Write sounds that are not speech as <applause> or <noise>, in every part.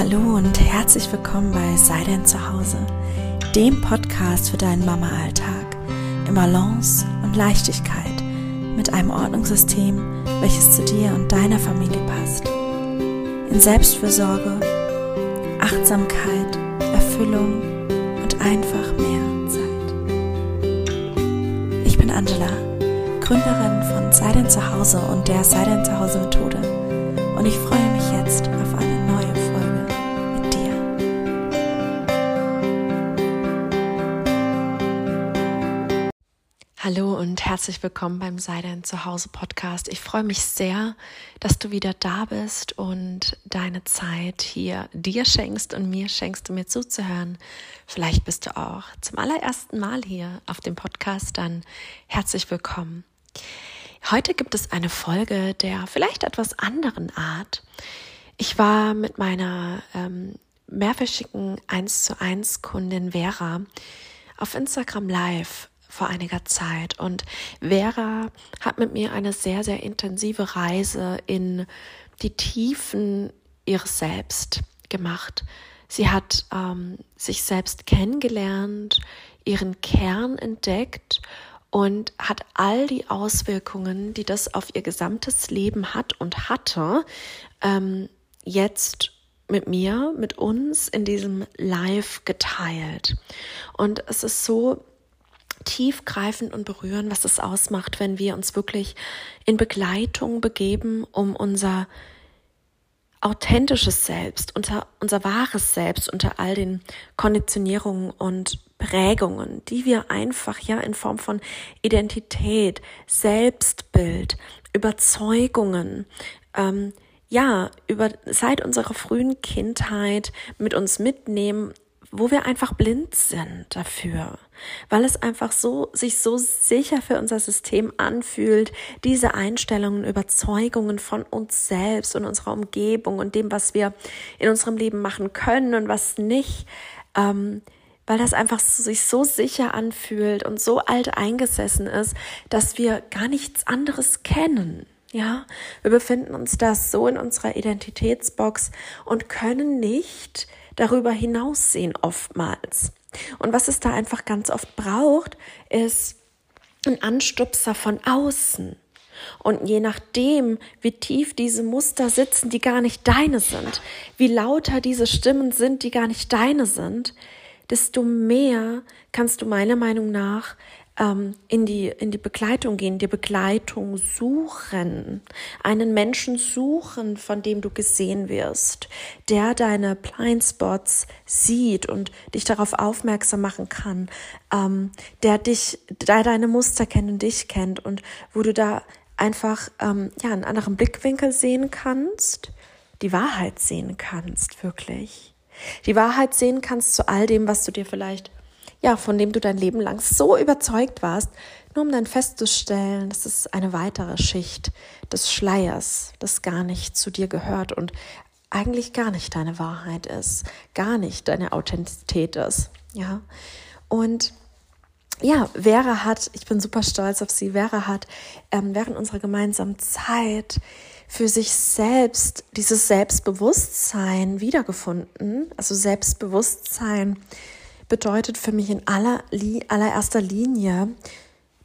Hallo und herzlich willkommen bei Sei denn zu Hause, dem Podcast für deinen Mama-Alltag in Balance und Leichtigkeit mit einem Ordnungssystem, welches zu dir und deiner Familie passt. In Selbstfürsorge, Achtsamkeit, Erfüllung und einfach mehr Zeit. Ich bin Angela, Gründerin von Sei denn zu Hause und der Sei denn zu Hause Methode und ich freue mich jetzt herzlich willkommen beim Sei dein Zuhause Podcast. Ich freue mich sehr, dass du wieder da bist und deine Zeit hier dir schenkst und mir schenkst, um mir zuzuhören. Vielleicht bist du auch zum allerersten Mal hier auf dem Podcast, dann herzlich willkommen. Heute gibt es eine Folge der vielleicht etwas anderen Art. Ich war mit meiner ähm, mehrfächigen 1 zu 1 Kundin Vera auf Instagram Live vor einiger Zeit. Und Vera hat mit mir eine sehr, sehr intensive Reise in die Tiefen ihres Selbst gemacht. Sie hat ähm, sich selbst kennengelernt, ihren Kern entdeckt und hat all die Auswirkungen, die das auf ihr gesamtes Leben hat und hatte, ähm, jetzt mit mir, mit uns in diesem Live geteilt. Und es ist so tiefgreifend und berührend, was es ausmacht, wenn wir uns wirklich in Begleitung begeben, um unser authentisches Selbst, unser, unser wahres Selbst unter all den Konditionierungen und Prägungen, die wir einfach ja in Form von Identität, Selbstbild, Überzeugungen, ähm, ja, über, seit unserer frühen Kindheit mit uns mitnehmen wo wir einfach blind sind dafür, weil es einfach so, sich so sicher für unser System anfühlt, diese Einstellungen, Überzeugungen von uns selbst und unserer Umgebung und dem, was wir in unserem Leben machen können und was nicht, ähm, weil das einfach sich so sicher anfühlt und so alt eingesessen ist, dass wir gar nichts anderes kennen. Ja, wir befinden uns da so in unserer Identitätsbox und können nicht darüber hinaussehen oftmals. Und was es da einfach ganz oft braucht, ist ein Anstupser von außen. Und je nachdem, wie tief diese Muster sitzen, die gar nicht deine sind, wie lauter diese Stimmen sind, die gar nicht deine sind, desto mehr kannst du meiner Meinung nach ähm, in, die, in die Begleitung gehen, die Begleitung suchen, einen Menschen suchen, von dem du gesehen wirst, der deine Blindspots sieht und dich darauf aufmerksam machen kann, ähm, der dich, der deine Muster kennt und dich kennt und wo du da einfach ähm, ja einen anderen Blickwinkel sehen kannst, die Wahrheit sehen kannst, wirklich. Die Wahrheit sehen kannst zu all dem, was du dir vielleicht ja, von dem du dein Leben lang so überzeugt warst, nur um dann festzustellen, dass es eine weitere Schicht des Schleiers, das gar nicht zu dir gehört und eigentlich gar nicht deine Wahrheit ist, gar nicht deine Authentizität ist, ja. Und ja, Vera hat, ich bin super stolz auf sie, Vera hat ähm, während unserer gemeinsamen Zeit für sich selbst dieses Selbstbewusstsein wiedergefunden, also Selbstbewusstsein bedeutet für mich in aller, allererster Linie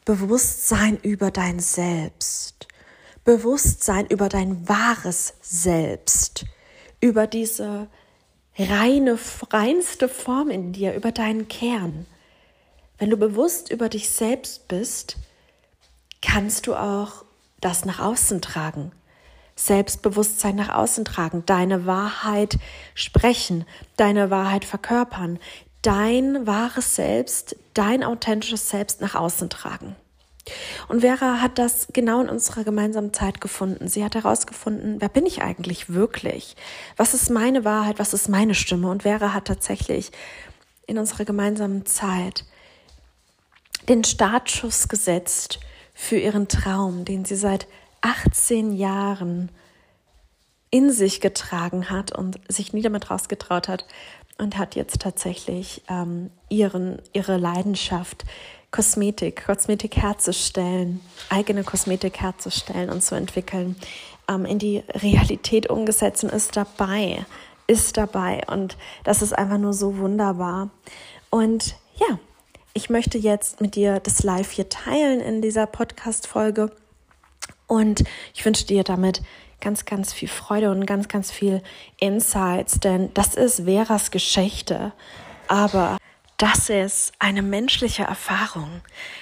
Bewusstsein über dein Selbst, Bewusstsein über dein wahres Selbst, über diese reine, reinste Form in dir, über deinen Kern. Wenn du bewusst über dich selbst bist, kannst du auch das nach außen tragen. Selbstbewusstsein nach außen tragen, deine Wahrheit sprechen, deine Wahrheit verkörpern, dein wahres Selbst, dein authentisches Selbst nach außen tragen. Und Vera hat das genau in unserer gemeinsamen Zeit gefunden. Sie hat herausgefunden, wer bin ich eigentlich wirklich? Was ist meine Wahrheit? Was ist meine Stimme? Und Vera hat tatsächlich in unserer gemeinsamen Zeit den Startschuss gesetzt für ihren Traum, den sie seit 18 Jahren in sich getragen hat und sich nie damit rausgetraut hat, und hat jetzt tatsächlich ähm, ihren, ihre Leidenschaft, Kosmetik, Kosmetik herzustellen, eigene Kosmetik herzustellen und zu entwickeln, ähm, in die Realität umgesetzt und ist dabei, ist dabei und das ist einfach nur so wunderbar. Und ja, ich möchte jetzt mit dir das Live hier teilen in dieser Podcast-Folge und ich wünsche dir damit ganz, ganz viel Freude und ganz, ganz viel Insights, denn das ist Veras Geschichte, aber das ist eine menschliche Erfahrung,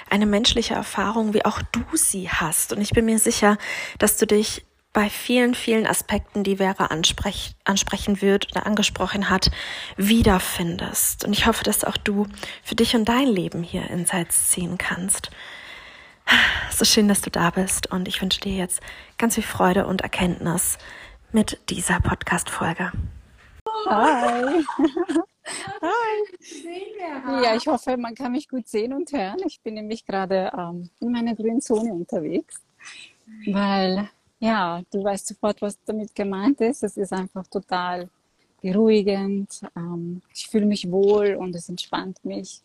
eine menschliche Erfahrung, wie auch du sie hast. Und ich bin mir sicher, dass du dich bei vielen, vielen Aspekten, die Vera ansprech, ansprechen wird oder angesprochen hat, wiederfindest. Und ich hoffe, dass auch du für dich und dein Leben hier Insights ziehen kannst. So schön, dass du da bist und ich wünsche dir jetzt ganz viel Freude und Erkenntnis mit dieser Podcast-Folge. Hi. Hi. Ja, ich hoffe, man kann mich gut sehen und hören. Ich bin nämlich gerade ähm, in meiner grünen Zone unterwegs, weil ja, du weißt sofort, was damit gemeint ist. Es ist einfach total beruhigend. Ähm, ich fühle mich wohl und es entspannt mich.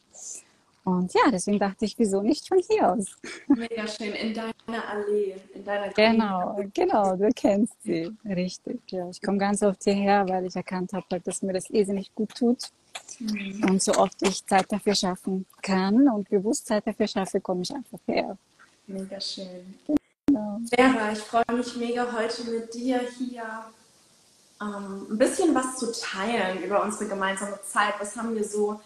Und ja, deswegen dachte ich, wieso nicht von hier aus? Mega schön, in deiner Allee, in deiner Genau, Allee. genau, du kennst sie, richtig. Ja, ich komme ganz oft hierher, weil ich erkannt habe, dass mir das irrsinnig gut tut. Mhm. Und so oft ich Zeit dafür schaffen kann und Bewusstsein dafür schaffe, komme ich einfach her. Mega schön. Genau. Vera, ich freue mich mega heute mit dir hier ähm, ein bisschen was zu teilen über unsere gemeinsame Zeit. Was haben wir so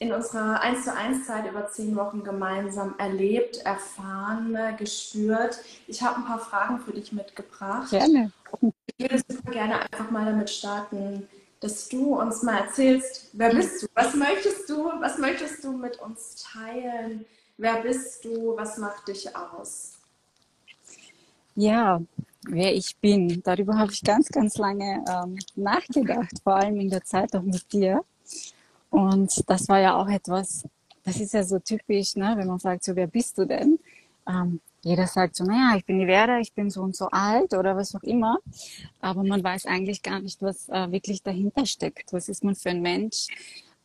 in unserer 1 zu 1 Zeit über zehn Wochen gemeinsam erlebt, erfahren, gespürt. Ich habe ein paar Fragen für dich mitgebracht. Gerne. Ich würde super gerne einfach mal damit starten, dass du uns mal erzählst, wer bist du? Was möchtest du? Was möchtest du mit uns teilen? Wer bist du? Was macht dich aus? Ja, wer ich bin, darüber habe ich ganz, ganz lange ähm, nachgedacht, vor allem in der Zeit auch mit dir. Und das war ja auch etwas, das ist ja so typisch, ne, wenn man sagt, so, wer bist du denn? Ähm, jeder sagt so, naja, ich bin die Vera, ich bin so und so alt oder was auch immer. Aber man weiß eigentlich gar nicht, was äh, wirklich dahinter steckt. Was ist man für ein Mensch?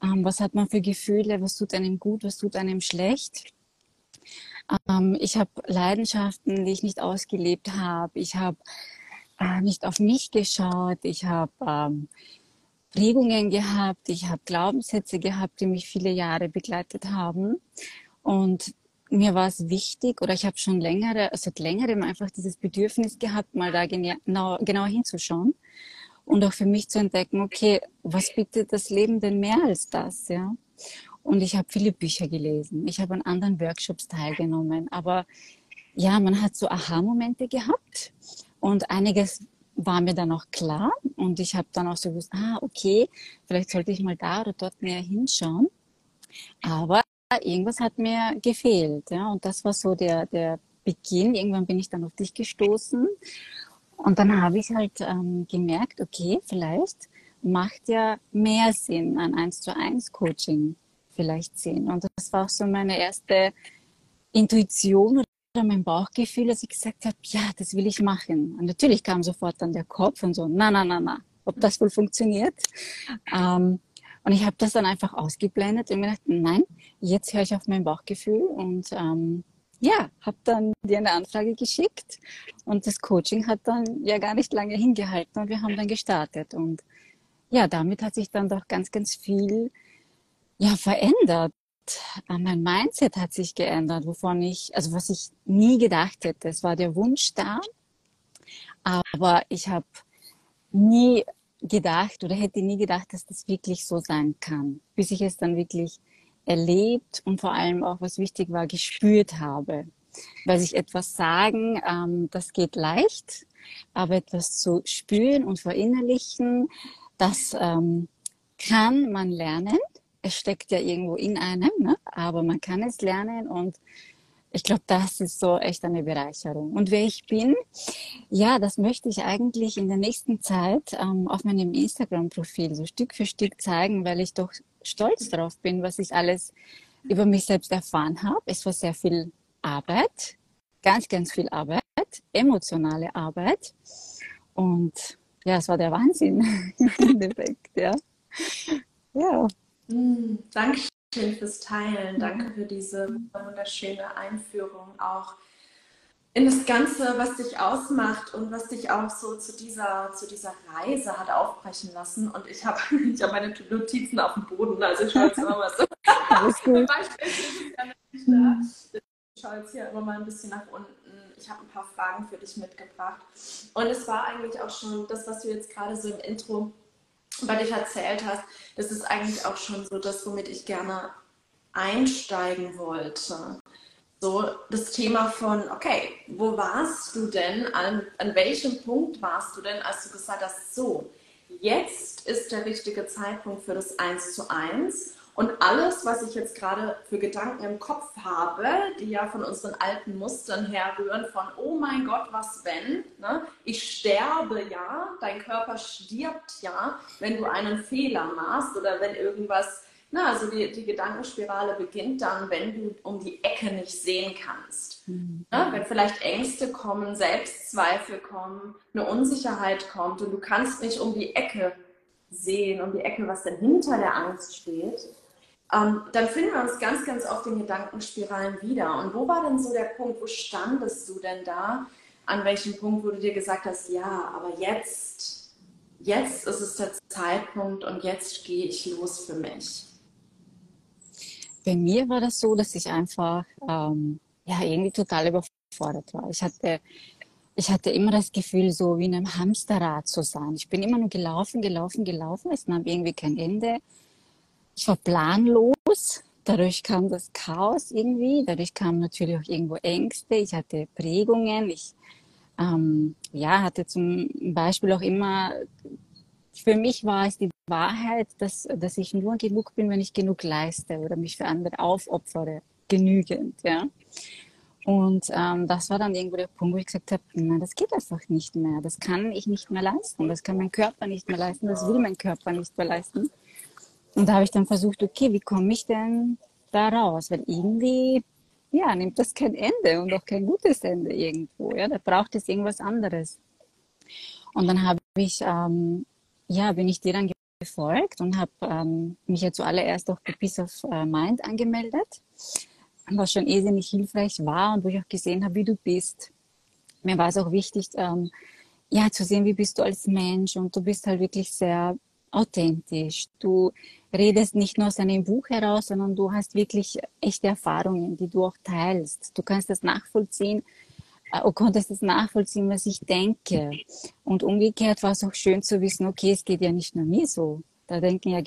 Ähm, was hat man für Gefühle? Was tut einem gut? Was tut einem schlecht? Ähm, ich habe Leidenschaften, die ich nicht ausgelebt habe. Ich habe äh, nicht auf mich geschaut. Ich habe ähm, Prägungen gehabt, ich habe Glaubenssätze gehabt, die mich viele Jahre begleitet haben. Und mir war es wichtig, oder ich habe schon längere, also seit längerem einfach dieses Bedürfnis gehabt, mal da genau, genauer hinzuschauen und auch für mich zu entdecken, okay, was bietet das Leben denn mehr als das, ja? Und ich habe viele Bücher gelesen, ich habe an anderen Workshops teilgenommen, aber ja, man hat so Aha-Momente gehabt und einiges war mir dann auch klar und ich habe dann auch so gewusst, ah, okay, vielleicht sollte ich mal da oder dort näher hinschauen. Aber irgendwas hat mir gefehlt. Ja? Und das war so der, der Beginn. Irgendwann bin ich dann auf dich gestoßen. Und dann habe ich halt ähm, gemerkt, okay, vielleicht macht ja mehr Sinn, ein 1 zu 1 Coaching vielleicht sehen. Und das war auch so meine erste Intuition mein Bauchgefühl, als ich gesagt habe, ja, das will ich machen. Und natürlich kam sofort dann der Kopf und so, na, na, na, na, ob das wohl funktioniert. Ähm, und ich habe das dann einfach ausgeblendet und mir gedacht, nein, jetzt höre ich auf mein Bauchgefühl und ähm, ja, habe dann dir eine Anfrage geschickt und das Coaching hat dann ja gar nicht lange hingehalten und wir haben dann gestartet und ja, damit hat sich dann doch ganz, ganz viel ja verändert. Äh, mein Mindset hat sich geändert, wovon ich, also was ich nie gedacht hätte. Es war der Wunsch da, aber ich habe nie gedacht oder hätte nie gedacht, dass das wirklich so sein kann, bis ich es dann wirklich erlebt und vor allem auch, was wichtig war, gespürt habe. Weil sich etwas sagen, ähm, das geht leicht, aber etwas zu spüren und verinnerlichen, das ähm, kann man lernen es steckt ja irgendwo in einem, ne? aber man kann es lernen und ich glaube, das ist so echt eine Bereicherung. Und wer ich bin, ja, das möchte ich eigentlich in der nächsten Zeit ähm, auf meinem Instagram-Profil so Stück für Stück zeigen, weil ich doch stolz darauf bin, was ich alles über mich selbst erfahren habe. Es war sehr viel Arbeit, ganz, ganz viel Arbeit, emotionale Arbeit. Und ja, es war der Wahnsinn <laughs> im Endeffekt, ja. Ja. Mm, Dankeschön fürs Teilen. Danke für diese wunderschöne Einführung auch in das Ganze, was dich ausmacht und was dich auch so zu dieser, zu dieser Reise hat aufbrechen lassen. Und ich habe <laughs> ich hab meine Notizen auf dem Boden, also ich schaue jetzt mal was. Alles gut. Ich schaue jetzt hier immer mal ein bisschen nach unten. Ich habe ein paar Fragen für dich mitgebracht. Und es war eigentlich auch schon das, was du jetzt gerade so im Intro bei dich erzählt hast. Das ist eigentlich auch schon so das, womit ich gerne einsteigen wollte so das Thema von, okay, wo warst du denn, an, an welchem Punkt warst du denn, als du gesagt hast, so, jetzt ist der richtige Zeitpunkt für das Eins zu Eins und alles, was ich jetzt gerade für Gedanken im Kopf habe, die ja von unseren alten Mustern herrühren, von, oh mein Gott, was wenn? Ne? Ich sterbe ja, dein Körper stirbt ja, wenn du einen Fehler machst oder wenn irgendwas na, also die, die Gedankenspirale beginnt dann, wenn du um die Ecke nicht sehen kannst. Mhm. Na, wenn vielleicht Ängste kommen, Selbstzweifel kommen, eine Unsicherheit kommt und du kannst nicht um die Ecke sehen, um die Ecke, was denn hinter der Angst steht, ähm, dann finden wir uns ganz, ganz oft in Gedankenspiralen wieder. Und wo war denn so der Punkt, wo standest du denn da? An welchem Punkt, wo du dir gesagt hast, ja, aber jetzt, jetzt ist es der Zeitpunkt und jetzt gehe ich los für mich? Bei mir war das so, dass ich einfach ähm, ja irgendwie total überfordert war. Ich hatte ich hatte immer das Gefühl, so wie in einem Hamsterrad zu sein. Ich bin immer nur gelaufen, gelaufen, gelaufen. Es nahm irgendwie kein Ende. Ich war planlos. Dadurch kam das Chaos irgendwie. Dadurch kamen natürlich auch irgendwo Ängste. Ich hatte Prägungen. Ich ähm, ja, hatte zum Beispiel auch immer für mich war es die Wahrheit, dass, dass ich nur genug bin, wenn ich genug leiste oder mich für andere aufopfere, genügend. Ja? Und ähm, das war dann irgendwo der Punkt, wo ich gesagt habe, nein, das geht einfach nicht mehr. Das kann ich nicht mehr leisten. Das kann mein Körper nicht mehr leisten. Das will mein Körper nicht mehr leisten. Und da habe ich dann versucht, okay, wie komme ich denn da raus? Weil irgendwie, ja, nimmt das kein Ende und auch kein gutes Ende irgendwo. Ja, da braucht es irgendwas anderes. Und dann habe ich ähm, ja, bin ich dir dann gefolgt und habe ähm, mich ja zuallererst auch bei Peace of äh, Mind angemeldet, was schon irrsinnig hilfreich war und wo ich auch gesehen habe, wie du bist. Mir war es auch wichtig, ähm, ja, zu sehen, wie bist du als Mensch und du bist halt wirklich sehr authentisch. Du redest nicht nur aus einem Buch heraus, sondern du hast wirklich echte Erfahrungen, die du auch teilst. Du kannst das nachvollziehen, äh, konntest es nachvollziehen, was ich denke. Und umgekehrt war es auch schön zu wissen, okay, es geht ja nicht nur mir so. Da denken ja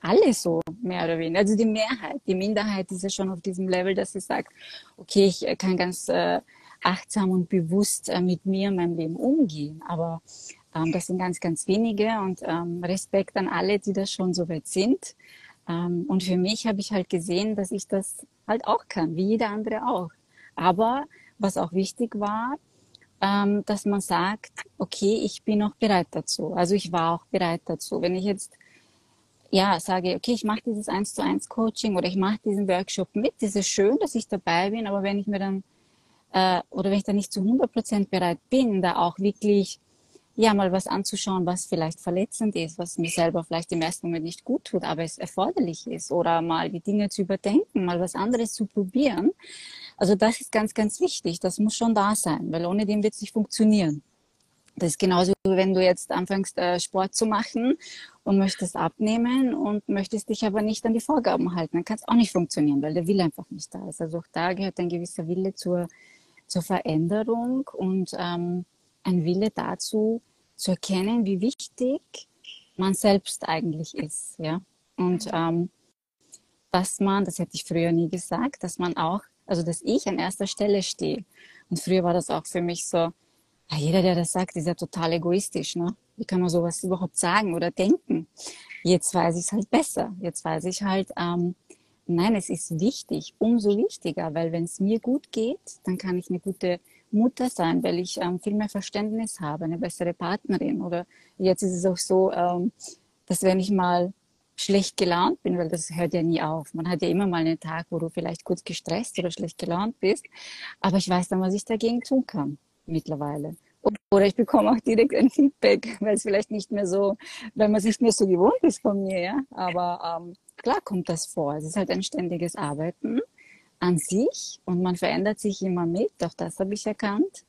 alle so, mehr oder weniger. Also die Mehrheit, die Minderheit ist ja schon auf diesem Level, dass sie sagt, okay, ich äh, kann ganz äh, achtsam und bewusst äh, mit mir und meinem Leben umgehen. Aber ähm, das sind ganz, ganz wenige und ähm, Respekt an alle, die das schon so weit sind. Ähm, und für mich habe ich halt gesehen, dass ich das halt auch kann, wie jeder andere auch. Aber was auch wichtig war, ähm, dass man sagt, okay, ich bin auch bereit dazu. Also ich war auch bereit dazu. Wenn ich jetzt ja sage, okay, ich mache dieses eins zu eins Coaching oder ich mache diesen Workshop mit, das ist schön, dass ich dabei bin, aber wenn ich mir dann äh, oder wenn ich dann nicht zu 100 Prozent bereit bin, da auch wirklich ja mal was anzuschauen, was vielleicht verletzend ist, was mir selber vielleicht im ersten Moment nicht gut tut, aber es erforderlich ist oder mal die Dinge zu überdenken, mal was anderes zu probieren. Also das ist ganz, ganz wichtig. Das muss schon da sein, weil ohne dem wird es nicht funktionieren. Das ist genauso, wenn du jetzt anfängst, äh, Sport zu machen und möchtest abnehmen und möchtest dich aber nicht an die Vorgaben halten. Dann kann es auch nicht funktionieren, weil der Wille einfach nicht da ist. Also auch da gehört ein gewisser Wille zur, zur Veränderung und ähm, ein Wille dazu, zu erkennen, wie wichtig man selbst eigentlich ist. Ja? Und ähm, dass man, das hätte ich früher nie gesagt, dass man auch, also dass ich an erster Stelle stehe. Und früher war das auch für mich so, ja, jeder, der das sagt, ist ja total egoistisch. Ne? Wie kann man sowas überhaupt sagen oder denken? Jetzt weiß ich es halt besser. Jetzt weiß ich halt, ähm, nein, es ist wichtig, umso wichtiger, weil wenn es mir gut geht, dann kann ich eine gute Mutter sein, weil ich ähm, viel mehr Verständnis habe, eine bessere Partnerin. Oder jetzt ist es auch so, ähm, dass wenn ich mal schlecht gelaunt bin, weil das hört ja nie auf. Man hat ja immer mal einen Tag, wo du vielleicht kurz gestresst oder schlecht gelaunt bist. Aber ich weiß dann, was ich dagegen tun kann mittlerweile. Oder ich bekomme auch direkt ein Feedback, <laughs> weil es vielleicht nicht mehr so, weil man sich nicht mehr so gewohnt ist von mir. Ja? Aber ähm, klar kommt das vor. Es ist halt ein ständiges Arbeiten an sich und man verändert sich immer mit, auch das habe ich erkannt.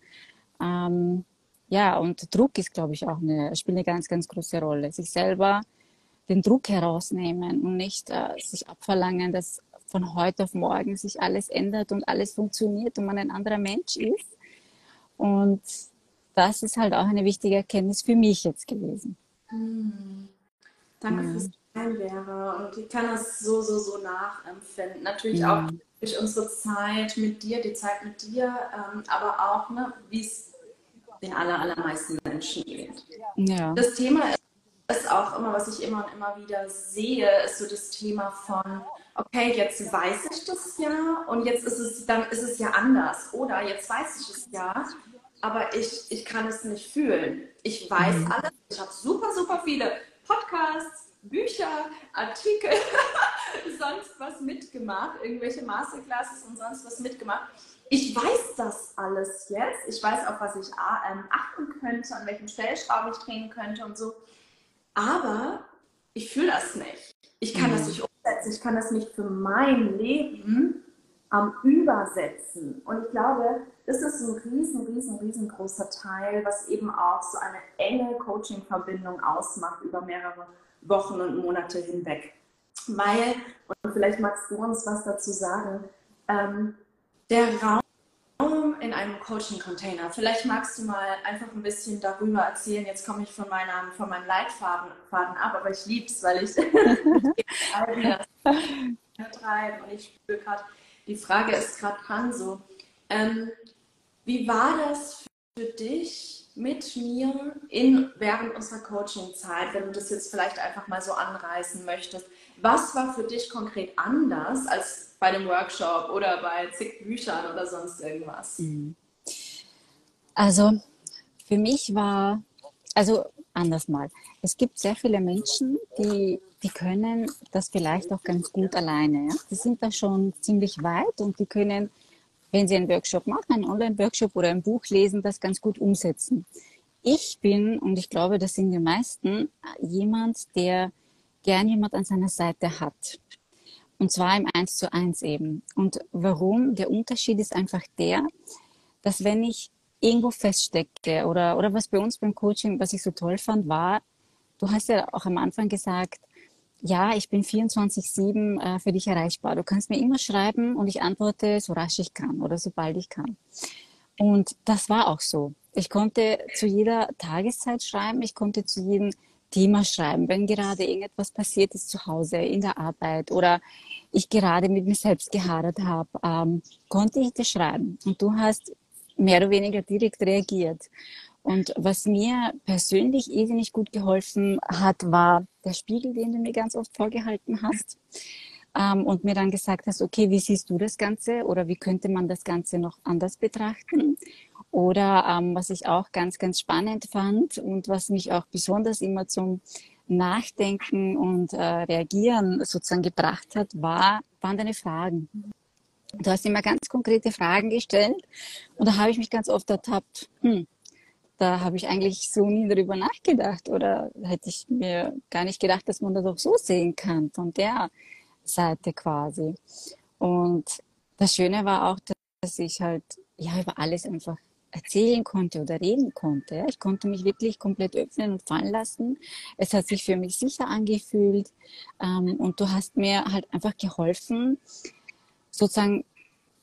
Ähm, ja, und Druck ist, glaube ich, auch eine, spielt eine ganz, ganz große Rolle. Sich selber den Druck herausnehmen und nicht äh, sich abverlangen, dass von heute auf morgen sich alles ändert und alles funktioniert und man ein anderer Mensch ist. Und das ist halt auch eine wichtige Erkenntnis für mich jetzt gewesen. Hm. Danke ja. fürs Vera. Und ich kann das so, so, so nachempfinden. Natürlich ja. auch durch unsere Zeit mit dir, die Zeit mit dir, ähm, aber auch, ne, wie es den aller, allermeisten Menschen geht. Ja. Das Thema ist auch immer, was ich immer und immer wieder sehe, ist so das Thema von, okay, jetzt weiß ich das ja und jetzt ist es, dann ist es ja anders. Oder jetzt weiß ich es ja, aber ich, ich kann es nicht fühlen. Ich weiß mhm. alles, ich habe super, super viele Podcasts, Bücher, Artikel, <laughs> sonst was mitgemacht, irgendwelche Masterclasses und sonst was mitgemacht. Ich weiß das alles jetzt. Ich weiß, auf was ich ähm, achten könnte, an welchem Stellschrauben ich drehen könnte und so. Aber ich fühle das nicht. Ich kann mhm. das nicht umsetzen. Ich kann das nicht für mein Leben am Übersetzen. Und ich glaube, das ist ein riesen, riesen, riesengroßer Teil, was eben auch so eine enge Coaching-Verbindung ausmacht über mehrere Wochen und Monate hinweg. Weil, und vielleicht magst du uns was dazu sagen, ähm, der Raum in einem Coaching-Container. Vielleicht magst du mal einfach ein bisschen darüber erzählen. Jetzt komme ich von, meiner, von meinem Leitfaden Faden ab, aber ich liebe es, weil ich <laughs> treiben und ich spüre gerade, die Frage ist gerade dran so. Ähm, wie war das für dich mit mir in, während unserer Coaching-Zeit, wenn du das jetzt vielleicht einfach mal so anreißen möchtest? Was war für dich konkret anders als bei dem Workshop oder bei zig Büchern oder sonst irgendwas? Mhm. Also für mich war, also anders mal, es gibt sehr viele Menschen, die, die können das vielleicht auch ganz gut alleine. Ja? Die sind da schon ziemlich weit und die können, wenn sie einen Workshop machen, einen Online-Workshop oder ein Buch lesen, das ganz gut umsetzen. Ich bin, und ich glaube, das sind die meisten, jemand, der gern jemand an seiner Seite hat. Und zwar im Eins zu eins eben. Und warum? Der Unterschied ist einfach der, dass wenn ich irgendwo feststecke oder, oder was bei uns beim Coaching, was ich so toll fand, war, du hast ja auch am Anfang gesagt, ja, ich bin 24-7 äh, für dich erreichbar. Du kannst mir immer schreiben und ich antworte so rasch ich kann oder sobald ich kann. Und das war auch so. Ich konnte zu jeder Tageszeit schreiben, ich konnte zu jedem Thema schreiben, wenn gerade irgendetwas passiert ist zu Hause, in der Arbeit oder ich gerade mit mir selbst gehadert habe, ähm, konnte ich dir schreiben. Und du hast mehr oder weniger direkt reagiert. Und was mir persönlich irrsinnig gut geholfen hat, war der Spiegel, den du mir ganz oft vorgehalten hast. Ähm, und mir dann gesagt hast, okay, wie siehst du das Ganze oder wie könnte man das Ganze noch anders betrachten? Oder ähm, was ich auch ganz, ganz spannend fand und was mich auch besonders immer zum Nachdenken und äh, Reagieren sozusagen gebracht hat, war, waren deine Fragen. Du hast immer ganz konkrete Fragen gestellt und da habe ich mich ganz oft ertappt, hm, da habe ich eigentlich so nie darüber nachgedacht oder hätte ich mir gar nicht gedacht, dass man das auch so sehen kann, von der Seite quasi. Und das Schöne war auch, dass ich halt ja über alles einfach erzählen konnte oder reden konnte. Ich konnte mich wirklich komplett öffnen und fallen lassen. Es hat sich für mich sicher angefühlt ähm, und du hast mir halt einfach geholfen, sozusagen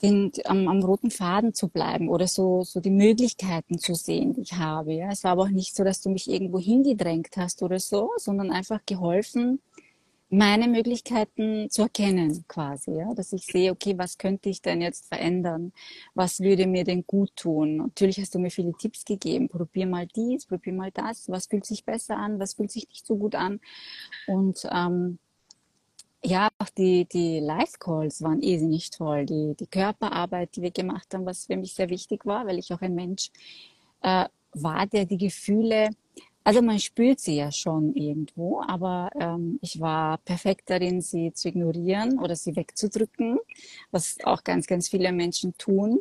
den, am, am roten Faden zu bleiben oder so, so die Möglichkeiten zu sehen, die ich habe. Ja. Es war aber auch nicht so, dass du mich irgendwo hingedrängt hast oder so, sondern einfach geholfen, meine Möglichkeiten zu erkennen quasi, ja, dass ich sehe, okay, was könnte ich denn jetzt verändern? Was würde mir denn gut tun? Natürlich hast du mir viele Tipps gegeben. Probier mal dies, probier mal das. Was fühlt sich besser an? Was fühlt sich nicht so gut an? Und ähm, ja, auch die, die Live-Calls waren irrsinnig toll. Die, die Körperarbeit, die wir gemacht haben, was für mich sehr wichtig war, weil ich auch ein Mensch äh, war, der die Gefühle also man spürt sie ja schon irgendwo, aber ähm, ich war perfekt darin, sie zu ignorieren oder sie wegzudrücken, was auch ganz, ganz viele Menschen tun.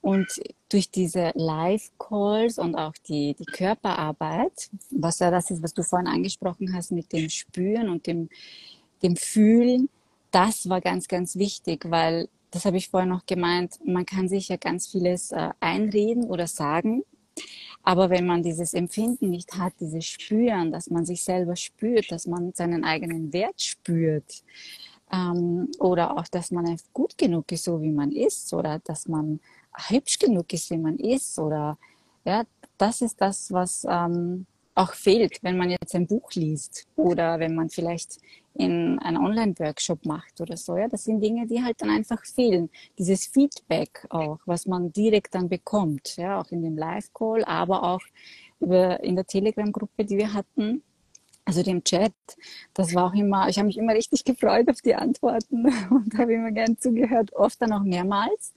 Und durch diese Live-Calls und auch die, die Körperarbeit, was ja das ist, was du vorhin angesprochen hast mit dem Spüren und dem, dem Fühlen, das war ganz, ganz wichtig, weil das habe ich vorher noch gemeint, man kann sich ja ganz vieles äh, einreden oder sagen. Aber wenn man dieses Empfinden nicht hat, dieses Spüren, dass man sich selber spürt, dass man seinen eigenen Wert spürt, ähm, oder auch, dass man gut genug ist, so wie man ist, oder dass man hübsch genug ist, wie man ist, oder ja, das ist das, was ähm, auch fehlt, wenn man jetzt ein Buch liest oder wenn man vielleicht in einen Online-Workshop macht oder so. Ja, das sind Dinge, die halt dann einfach fehlen. Dieses Feedback auch, was man direkt dann bekommt, ja, auch in dem Live-Call, aber auch über, in der Telegram-Gruppe, die wir hatten, also dem Chat, das war auch immer, ich habe mich immer richtig gefreut auf die Antworten <laughs> und habe immer gern zugehört, oft dann auch mehrmals,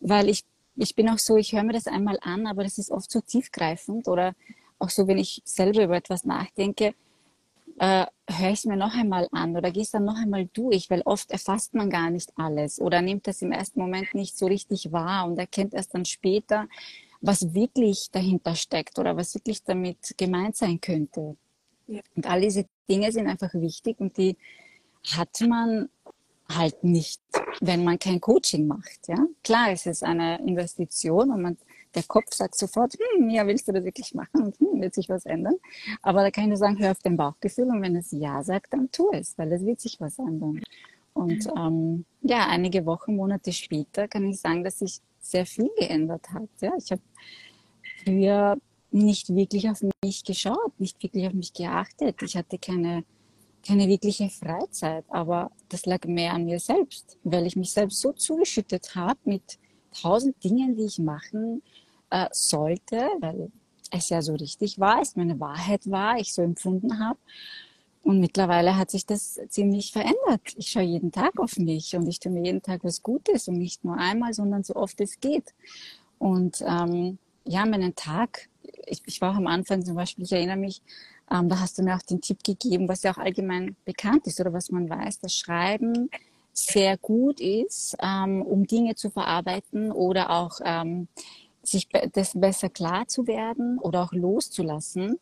weil ich, ich bin auch so, ich höre mir das einmal an, aber das ist oft so tiefgreifend oder auch so, wenn ich selber über etwas nachdenke, äh, höre ich es mir noch einmal an oder gehe es dann noch einmal durch, weil oft erfasst man gar nicht alles oder nimmt das im ersten Moment nicht so richtig wahr und erkennt erst dann später, was wirklich dahinter steckt oder was wirklich damit gemeint sein könnte. Ja. Und all diese Dinge sind einfach wichtig und die hat man halt nicht, wenn man kein Coaching macht. Ja, klar, es ist eine Investition und man der Kopf sagt sofort, hm, ja, willst du das wirklich machen? Und hm, wird sich was ändern? Aber da kann ich nur sagen, hör auf dein Bauchgefühl und wenn es Ja sagt, dann tu es, weil es wird sich was ändern. Und ähm, ja, einige Wochen, Monate später kann ich sagen, dass sich sehr viel geändert hat. Ja, ich habe früher nicht wirklich auf mich geschaut, nicht wirklich auf mich geachtet. Ich hatte keine, keine wirkliche Freizeit, aber das lag mehr an mir selbst, weil ich mich selbst so zugeschüttet habe mit tausend Dingen, die ich machen äh, sollte, weil es ja so richtig war, es meine Wahrheit war, ich so empfunden habe. Und mittlerweile hat sich das ziemlich verändert. Ich schaue jeden Tag auf mich und ich tue mir jeden Tag was Gutes und nicht nur einmal, sondern so oft es geht. Und ähm, ja, meinen Tag, ich, ich war auch am Anfang zum Beispiel, ich erinnere mich, ähm, da hast du mir auch den Tipp gegeben, was ja auch allgemein bekannt ist oder was man weiß, das Schreiben sehr gut ist, ähm, um Dinge zu verarbeiten oder auch ähm, sich dessen besser klar zu werden oder auch loszulassen.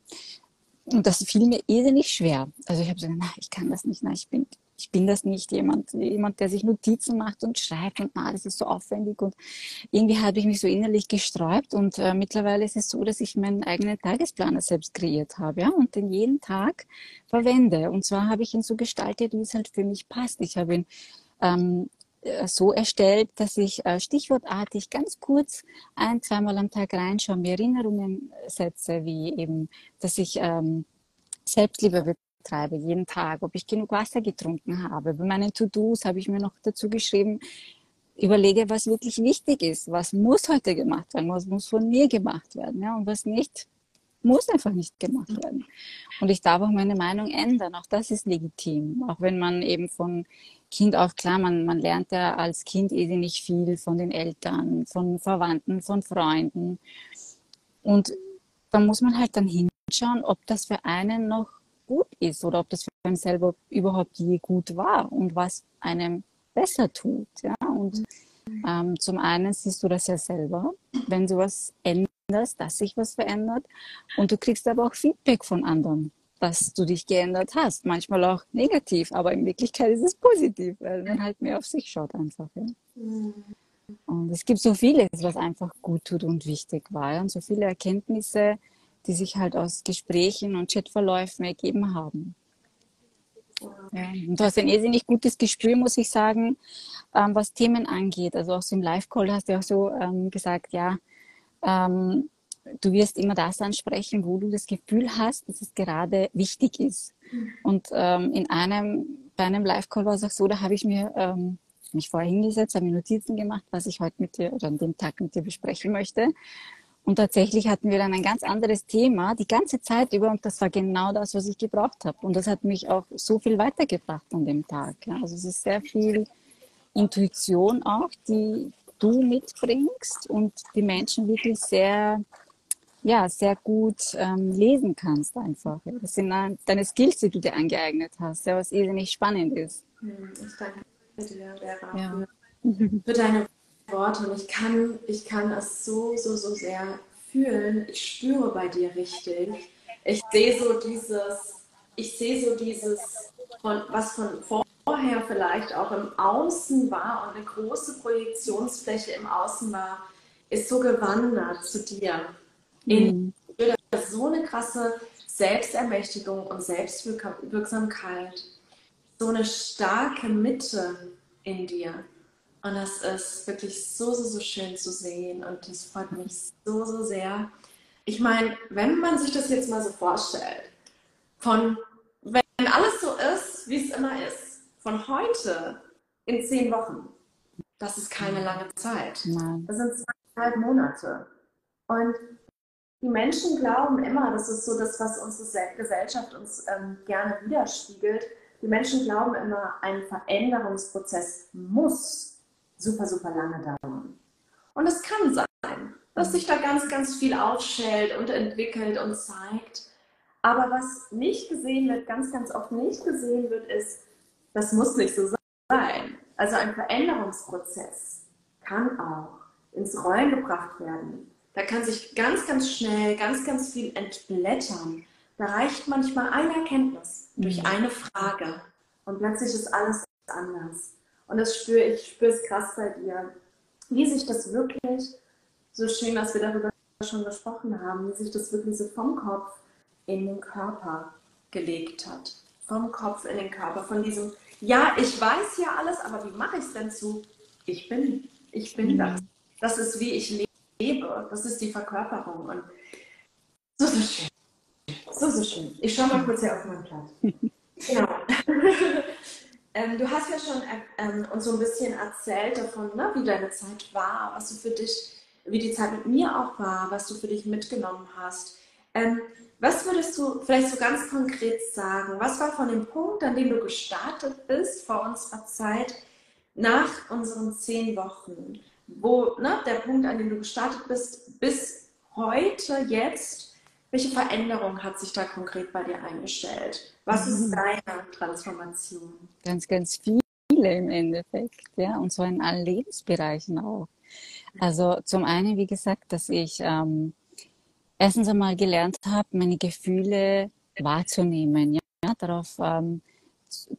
Und das fiel mir irrsinnig schwer. Also ich habe gesagt, na, ich kann das nicht, na, ich bin, ich bin das nicht jemand, jemand, der sich Notizen macht und schreibt und na, das ist so aufwendig und irgendwie habe ich mich so innerlich gesträubt und äh, mittlerweile ist es so, dass ich meinen eigenen Tagesplaner selbst kreiert habe, ja, und den jeden Tag verwende. Und zwar habe ich ihn so gestaltet, wie es halt für mich passt. Ich habe ihn ähm, äh, so erstellt, dass ich äh, stichwortartig ganz kurz ein, zweimal am Tag reinschaue, mir Erinnerungen setze, wie eben, dass ich ähm, Selbstliebe betreibe, jeden Tag, ob ich genug Wasser getrunken habe. Bei meinen To-Dos habe ich mir noch dazu geschrieben, überlege, was wirklich wichtig ist, was muss heute gemacht werden, was muss von mir gemacht werden, ja, und was nicht, muss einfach nicht gemacht werden. Und ich darf auch meine Meinung ändern, auch das ist legitim, auch wenn man eben von Kind auf, klar, man, man lernt ja als Kind irrsinnig viel von den Eltern, von Verwandten, von Freunden. Und da muss man halt dann hinschauen, ob das für einen noch gut ist oder ob das für einen selber überhaupt je gut war und was einem besser tut. Ja? Und ähm, zum einen siehst du das ja selber, wenn du was änderst, dass sich was verändert. Und du kriegst aber auch Feedback von anderen dass du dich geändert hast. Manchmal auch negativ, aber in Wirklichkeit ist es positiv, weil man halt mehr auf sich schaut einfach. Ja. Mhm. Und es gibt so vieles, was einfach gut tut und wichtig war. Und so viele Erkenntnisse, die sich halt aus Gesprächen und Chatverläufen ergeben haben. Ja. Und du hast ein irrsinnig gutes Gespür, muss ich sagen, ähm, was Themen angeht. Also auch so im Live-Call hast du auch so ähm, gesagt, ja, ähm, du wirst immer das ansprechen, wo du das Gefühl hast, dass es gerade wichtig ist. Mhm. Und ähm, in einem, bei einem Live-Call war es auch so, da habe ich mir ähm, mich vorher hingesetzt, habe mir Notizen gemacht, was ich heute mit dir oder an dem Tag mit dir besprechen möchte. Und tatsächlich hatten wir dann ein ganz anderes Thema die ganze Zeit über und das war genau das, was ich gebraucht habe. Und das hat mich auch so viel weitergebracht an dem Tag. Ja. Also es ist sehr viel Intuition auch, die du mitbringst und die Menschen wirklich sehr ja, sehr gut ähm, lesen kannst einfach. Das sind deine Skills, die du dir angeeignet hast, ja, was irrsinnig spannend ist. Hm, ich danke dir, Vera, ja. für, <laughs> für deine Worte. Und ich kann, ich kann das so, so, so sehr fühlen. Ich spüre bei dir richtig. Ich sehe so dieses, ich sehe so dieses, von, was von vorher vielleicht auch im Außen war und eine große Projektionsfläche im Außen war, ist so gewandert zu dir. In mhm. so eine krasse Selbstermächtigung und Selbstwirksamkeit, so eine starke Mitte in dir. Und das ist wirklich so, so, so schön zu sehen und das freut mich so, so sehr. Ich meine, wenn man sich das jetzt mal so vorstellt, von wenn alles so ist, wie es immer ist, von heute in zehn Wochen, das ist keine lange Zeit. Nein. Das sind zweieinhalb Monate. Und die Menschen glauben immer, das ist so das, was unsere Gesellschaft uns ähm, gerne widerspiegelt. Die Menschen glauben immer, ein Veränderungsprozess muss super, super lange dauern. Und es kann sein, dass sich da ganz, ganz viel aufschält und entwickelt und zeigt. Aber was nicht gesehen wird, ganz, ganz oft nicht gesehen wird, ist, das muss nicht so sein. Also ein Veränderungsprozess kann auch ins Rollen gebracht werden. Da kann sich ganz, ganz schnell ganz, ganz viel entblättern. Da reicht manchmal eine Erkenntnis durch mhm. eine Frage und plötzlich ist alles anders. Und das spüre ich, spüre es krass bei dir, wie sich das wirklich, so schön, dass wir darüber schon gesprochen haben, wie sich das wirklich so vom Kopf in den Körper gelegt hat. Vom Kopf in den Körper, von diesem, ja, ich weiß ja alles, aber wie mache ich es denn zu? Ich bin, ich bin mhm. das. Das ist, wie ich lebe. Das ist die Verkörperung. Und so, so schön. So, so schön. Ich schaue mal kurz hier auf mein Blatt. genau. <laughs> ähm, du hast ja schon ähm, uns so ein bisschen erzählt davon, ne, wie deine Zeit war, was du für dich, wie die Zeit mit mir auch war, was du für dich mitgenommen hast. Ähm, was würdest du vielleicht so ganz konkret sagen? Was war von dem Punkt, an dem du gestartet bist vor unserer Zeit, nach unseren zehn Wochen, wo ne, der Punkt, an dem du gestartet bist, bis heute, jetzt, welche Veränderung hat sich da konkret bei dir eingestellt? Was ist mhm. deine Transformation? Ganz, ganz viele im Endeffekt, ja, und zwar in allen Lebensbereichen auch. Also zum einen, wie gesagt, dass ich ähm, erstens einmal gelernt habe, meine Gefühle wahrzunehmen, ja, darauf ähm,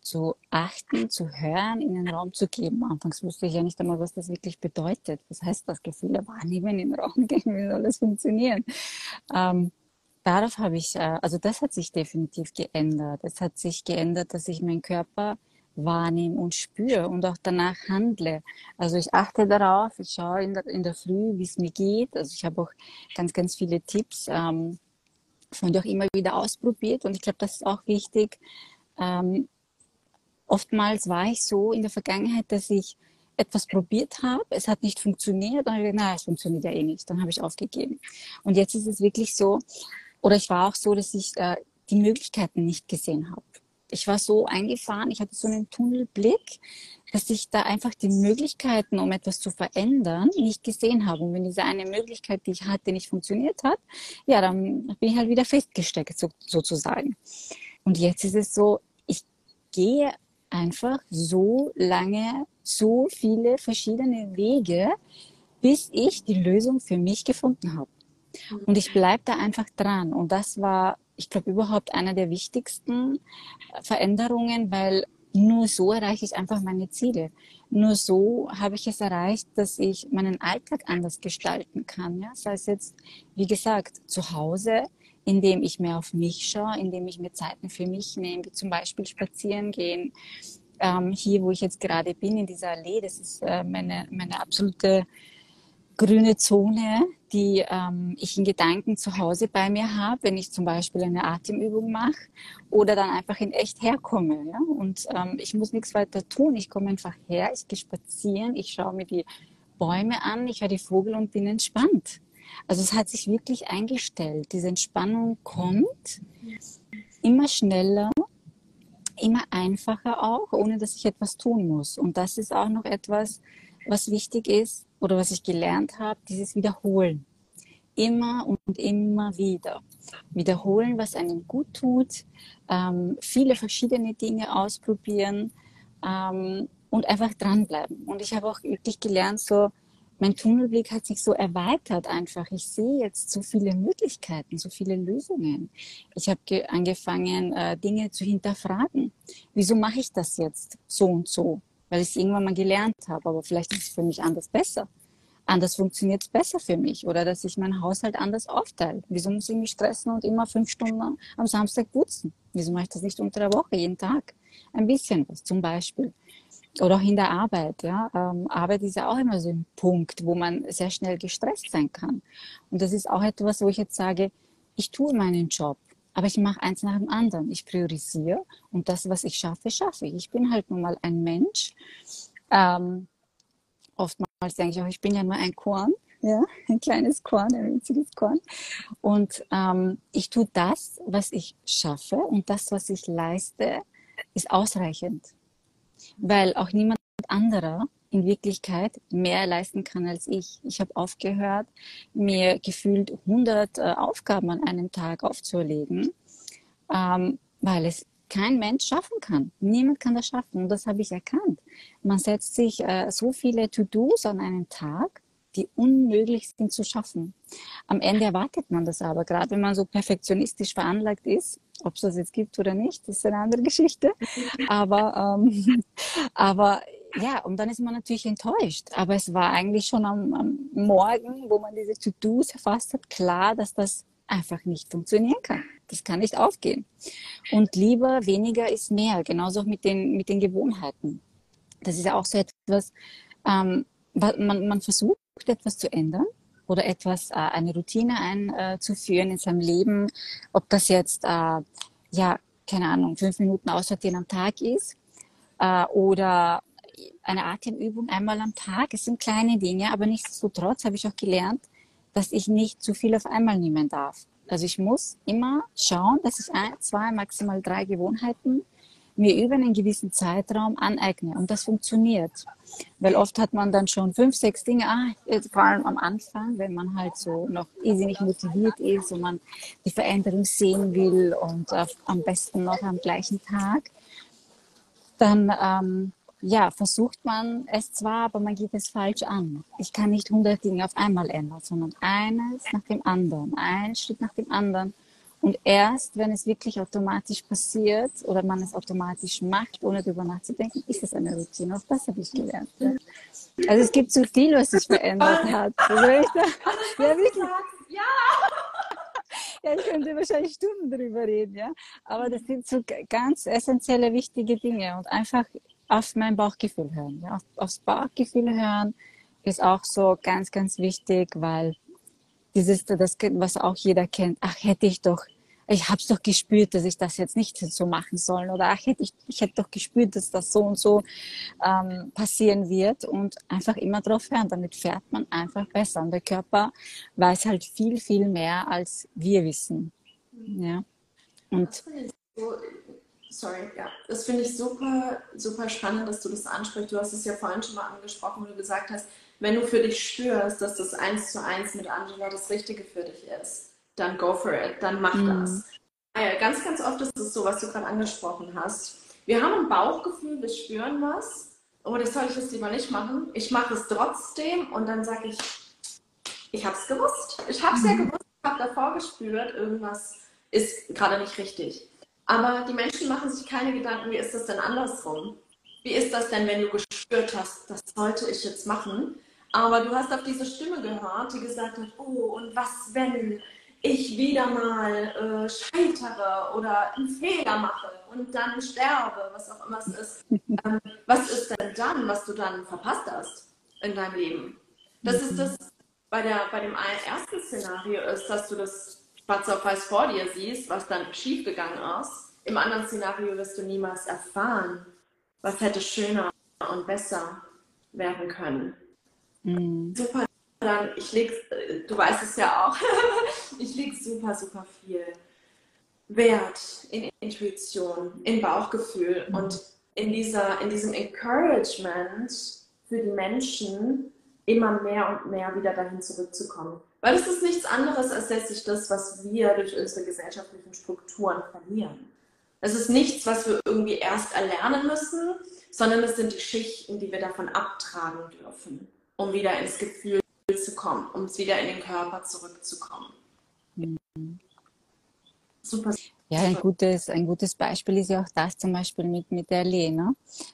zu achten, zu hören, in den Raum zu geben. Anfangs wusste ich ja nicht einmal, was das wirklich bedeutet. Was heißt das, Gefühle wahrnehmen, in den Raum gehen, wie soll das funktionieren? Ähm, darauf habe ich, äh, also das hat sich definitiv geändert. Es hat sich geändert, dass ich meinen Körper wahrnehme und spüre und auch danach handle. Also ich achte darauf, ich schaue in der, in der Früh, wie es mir geht. Also ich habe auch ganz, ganz viele Tipps ähm, von dir auch immer wieder ausprobiert und ich glaube, das ist auch wichtig. Ähm, oftmals war ich so in der Vergangenheit, dass ich etwas probiert habe, es hat nicht funktioniert, dann habe ich gedacht, na, es funktioniert ja eh nicht, dann habe ich aufgegeben. Und jetzt ist es wirklich so, oder ich war auch so, dass ich äh, die Möglichkeiten nicht gesehen habe ich war so eingefahren, ich hatte so einen Tunnelblick, dass ich da einfach die Möglichkeiten, um etwas zu verändern, nicht gesehen habe. Und wenn diese eine Möglichkeit, die ich hatte, nicht funktioniert hat, ja, dann bin ich halt wieder festgesteckt, so, sozusagen. Und jetzt ist es so, ich gehe einfach so lange, so viele verschiedene Wege, bis ich die Lösung für mich gefunden habe. Und ich bleibe da einfach dran. Und das war ich glaube, überhaupt einer der wichtigsten Veränderungen, weil nur so erreiche ich einfach meine Ziele. Nur so habe ich es erreicht, dass ich meinen Alltag anders gestalten kann. Ja? Sei es jetzt, wie gesagt, zu Hause, indem ich mehr auf mich schaue, indem ich mir Zeiten für mich nehme, wie zum Beispiel spazieren gehen. Ähm, hier, wo ich jetzt gerade bin, in dieser Allee, das ist äh, meine, meine absolute grüne Zone, die ähm, ich in Gedanken zu Hause bei mir habe, wenn ich zum Beispiel eine Atemübung mache oder dann einfach in echt herkomme. Ja? Und ähm, ich muss nichts weiter tun. Ich komme einfach her, ich gehe spazieren, ich schaue mir die Bäume an, ich höre die Vogel und bin entspannt. Also es hat sich wirklich eingestellt. Diese Entspannung kommt immer schneller, immer einfacher auch, ohne dass ich etwas tun muss. Und das ist auch noch etwas, was wichtig ist oder was ich gelernt habe, dieses Wiederholen. Immer und immer wieder. Wiederholen, was einem gut tut, ähm, viele verschiedene Dinge ausprobieren ähm, und einfach dranbleiben. Und ich habe auch wirklich gelernt, so mein Tunnelblick hat sich so erweitert einfach. Ich sehe jetzt so viele Möglichkeiten, so viele Lösungen. Ich habe angefangen, äh, Dinge zu hinterfragen. Wieso mache ich das jetzt so und so? Weil ich es irgendwann mal gelernt habe, aber vielleicht ist es für mich anders besser. Anders funktioniert es besser für mich. Oder dass ich meinen Haushalt anders aufteile. Wieso muss ich mich stressen und immer fünf Stunden am Samstag putzen? Wieso mache ich das nicht unter der Woche, jeden Tag? Ein bisschen was zum Beispiel oder auch in der Arbeit. Ja? Ähm, Arbeit ist ja auch immer so ein Punkt, wo man sehr schnell gestresst sein kann. Und das ist auch etwas, wo ich jetzt sage, ich tue meinen Job, aber ich mache eins nach dem anderen. Ich priorisiere und das, was ich schaffe, schaffe ich. Ich bin halt nun mal ein Mensch. Ähm, oftmals denke ich auch, ich bin ja nur ein Korn. Ja, ein kleines Korn, ein winziges Korn. Und ähm, ich tue das, was ich schaffe und das, was ich leiste, ist ausreichend weil auch niemand anderer in Wirklichkeit mehr leisten kann als ich. Ich habe aufgehört, mir gefühlt 100 äh, Aufgaben an einem Tag aufzuerlegen, ähm, weil es kein Mensch schaffen kann. Niemand kann das schaffen und das habe ich erkannt. Man setzt sich äh, so viele To-Dos an einen Tag, die unmöglich sind zu schaffen. Am Ende erwartet man das aber, gerade wenn man so perfektionistisch veranlagt ist, ob es das jetzt gibt oder nicht, ist eine andere Geschichte. Aber, ähm, <laughs> aber ja, und dann ist man natürlich enttäuscht. Aber es war eigentlich schon am, am Morgen, wo man diese To-Dos erfasst hat, klar, dass das einfach nicht funktionieren kann. Das kann nicht aufgehen. Und lieber weniger ist mehr, genauso auch mit den, mit den Gewohnheiten. Das ist ja auch so etwas, ähm, man, man versucht etwas zu ändern oder etwas, äh, eine Routine einzuführen in seinem Leben, ob das jetzt, äh, ja, keine Ahnung, fünf Minuten aussortieren am Tag ist äh, oder eine Atemübung einmal am Tag. Es sind kleine Dinge, aber nichtsdestotrotz habe ich auch gelernt, dass ich nicht zu viel auf einmal nehmen darf. Also ich muss immer schauen, dass ich ein, zwei, maximal drei Gewohnheiten mir über einen gewissen Zeitraum aneigne. Und das funktioniert. Weil oft hat man dann schon fünf, sechs Dinge, ah, vor allem am Anfang, wenn man halt so noch irrsinnig motiviert ist und man die Veränderung sehen will und äh, am besten noch am gleichen Tag, dann ähm, ja, versucht man es zwar, aber man geht es falsch an. Ich kann nicht hundert Dinge auf einmal ändern, sondern eines nach dem anderen, ein Schritt nach dem anderen. Und erst, wenn es wirklich automatisch passiert oder man es automatisch macht, ohne darüber nachzudenken, ist es eine Routine. Auch das habe ich gelernt. Ja. Also es gibt so viel, was sich verändert hat. <laughs> Also ja, wirklich. Ja. <laughs> ja, ich könnte wahrscheinlich Stunden darüber reden, ja. Aber das sind so ganz essentielle, wichtige Dinge und einfach auf mein Bauchgefühl hören. Ja. Auf, aufs Bauchgefühl hören ist auch so ganz, ganz wichtig, weil dieses, das, was auch jeder kennt, ach, hätte ich doch, ich habe es doch gespürt, dass ich das jetzt nicht so machen soll oder ach, hätte ich, ich hätte doch gespürt, dass das so und so ähm, passieren wird und einfach immer drauf hören, damit fährt man einfach besser und der Körper weiß halt viel, viel mehr, als wir wissen. Ja. Und sorry, ja, das finde ich super, super spannend, dass du das ansprichst. Du hast es ja vorhin schon mal angesprochen, wo du gesagt hast, wenn du für dich spürst, dass das eins zu eins mit Angela das Richtige für dich ist, dann go for it, dann mach mhm. das. Ja, ganz, ganz oft ist es so, was du gerade angesprochen hast. Wir haben ein Bauchgefühl, wir spüren was, oh, das soll ich jetzt lieber nicht machen. Ich mache es trotzdem und dann sage ich, ich habe es gewusst. Ich habe es mhm. ja gewusst, ich habe davor gespürt, irgendwas ist gerade nicht richtig. Aber die Menschen machen sich keine Gedanken, wie ist das denn andersrum? Wie ist das denn, wenn du gespürt hast, das sollte ich jetzt machen? Aber du hast auf diese Stimme gehört, die gesagt hat, oh, und was, wenn ich wieder mal äh, scheitere oder einen Fehler mache und dann sterbe, was auch immer es ist. <laughs> Ähm, was ist denn dann, was du dann verpasst hast in deinem Leben? Das ist das, bei, der, bei dem ersten Szenario ist, dass du das schwarz auf weiß vor dir siehst, was dann schiefgegangen ist. Im anderen Szenario wirst du niemals erfahren, was hätte schöner und besser werden können. Mhm. Super, dann ich leg, du weißt es ja auch, <laughs> ich lege super, super viel Wert in Intuition, in Bauchgefühl mhm. und in, dieser, in diesem Encouragement für die Menschen, immer mehr und mehr wieder dahin zurückzukommen. Weil es ist nichts anderes als letztlich das, was wir durch unsere gesellschaftlichen Strukturen verlieren. Es ist nichts, was wir irgendwie erst erlernen müssen, sondern es sind die Schichten, die wir davon abtragen dürfen. Um wieder ins Gefühl zu kommen, um wieder in den Körper zurückzukommen. Mhm. Super. Ja, ein gutes, ein gutes Beispiel ist ja auch das zum Beispiel mit, mit der Lena.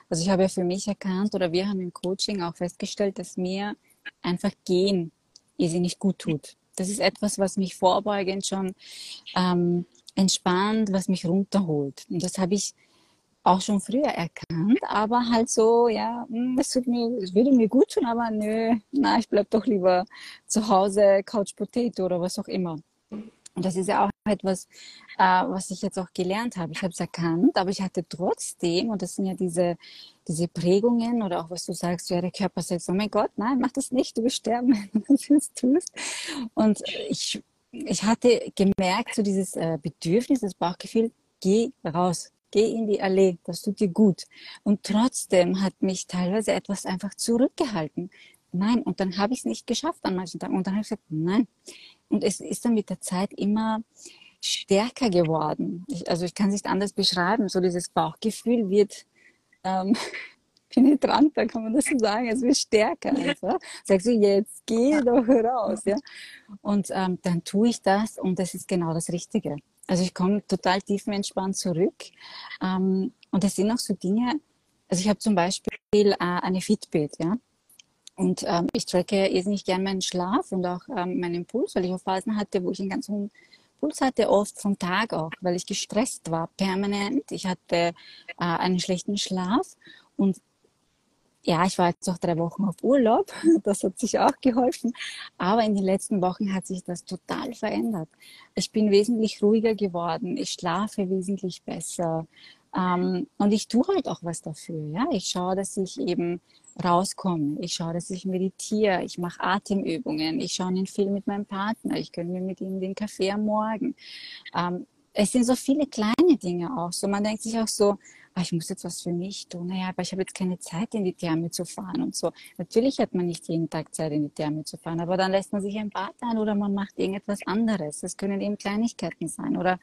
Also ich habe ja für mich erkannt oder wir haben im Coaching auch festgestellt, dass mir einfach gehen irrsinnig gut tut. Das ist etwas, was mich vorbeugend schon ähm, entspannt, was mich runterholt. Und das habe ich auch schon früher erkannt, aber halt so, ja, hm, es, es würde mir gut tun, aber nö, na, ich bleib doch lieber zu Hause, Couch Potato oder was auch immer. Und das ist ja auch etwas, äh, was ich jetzt auch gelernt habe. Ich habe es erkannt, aber ich hatte trotzdem, und das sind ja diese, diese Prägungen oder auch was du sagst, ja, der Körper sagt, oh mein Gott, nein, mach das nicht, du wirst sterben, <laughs> wenn du das tust. Und ich, ich hatte gemerkt, so dieses äh, Bedürfnis, das Bauchgefühl, geh raus, geh in die Allee, das tut dir gut. Und trotzdem hat mich teilweise etwas einfach zurückgehalten. Nein, und dann habe ich es nicht geschafft an manchen Tagen. Und dann habe ich gesagt, nein, und es ist dann mit der Zeit immer stärker geworden. Ich, also ich kann es nicht anders beschreiben. So dieses Bauchgefühl wird ähm, <laughs> penetranter, kann man das so sagen. Es wird stärker einfach. Sagst du, jetzt geh doch raus. Ja? Und ähm, dann tue ich das und das ist genau das Richtige. Also ich komme total tiefenentspannt zurück. Ähm, und das sind auch so Dinge, also ich habe zum Beispiel äh, eine Fitbit, ja. Und ähm, ich tracke jetzt nicht gern meinen Schlaf und auch ähm, meinen Puls, weil ich auch Phasen hatte, wo ich einen ganz hohen Puls hatte, oft vom Tag auch, weil ich gestresst war, permanent. Ich hatte äh, einen schlechten Schlaf und ja, ich war jetzt auch drei Wochen auf Urlaub. <laughs> Das hat sich auch geholfen. Aber in den letzten Wochen hat sich das total verändert. Ich bin wesentlich ruhiger geworden. Ich schlafe wesentlich besser. Ähm, und ich tue halt auch was dafür. Ja, ich schaue, dass ich eben rauskomme. Ich schaue, dass ich meditiere. Ich mache Atemübungen. Ich schaue einen Film mit meinem Partner. Ich gönne mir mit ihm den Kaffee am Morgen. Ähm, es sind so viele kleine Dinge auch. So, man denkt sich auch so, ah, ich muss jetzt was für mich tun. Naja, aber ich habe jetzt keine Zeit, in die Therme zu fahren und so. Natürlich hat man nicht jeden Tag Zeit, in die Therme zu fahren, aber dann lässt man sich ein Bad ein oder man macht irgendetwas anderes. Das können eben Kleinigkeiten sein oder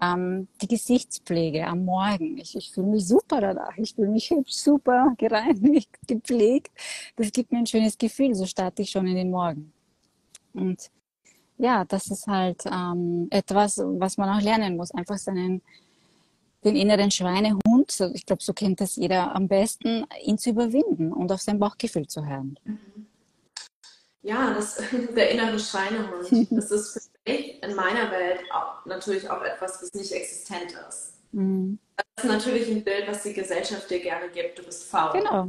ähm, die Gesichtspflege am Morgen. Ich, ich fühle mich super danach. Ich fühle mich super, gereinigt, <laughs> gepflegt. Das gibt mir ein schönes Gefühl. So starte ich schon in den Morgen. Und ja, das ist halt ähm, etwas, was man auch lernen muss. Einfach seinen den inneren Schweinehund, ich glaube, so kennt das jeder am besten, ihn zu überwinden und auf sein Bauchgefühl zu hören. Mhm. Ja, das, <laughs> der innere Schweinehund, <laughs> das ist für mich in meiner Welt auch, natürlich auch etwas, was nicht existent ist. Mhm. Das ist natürlich ein Bild, was die Gesellschaft dir gerne gibt. Du bist faul. Genau.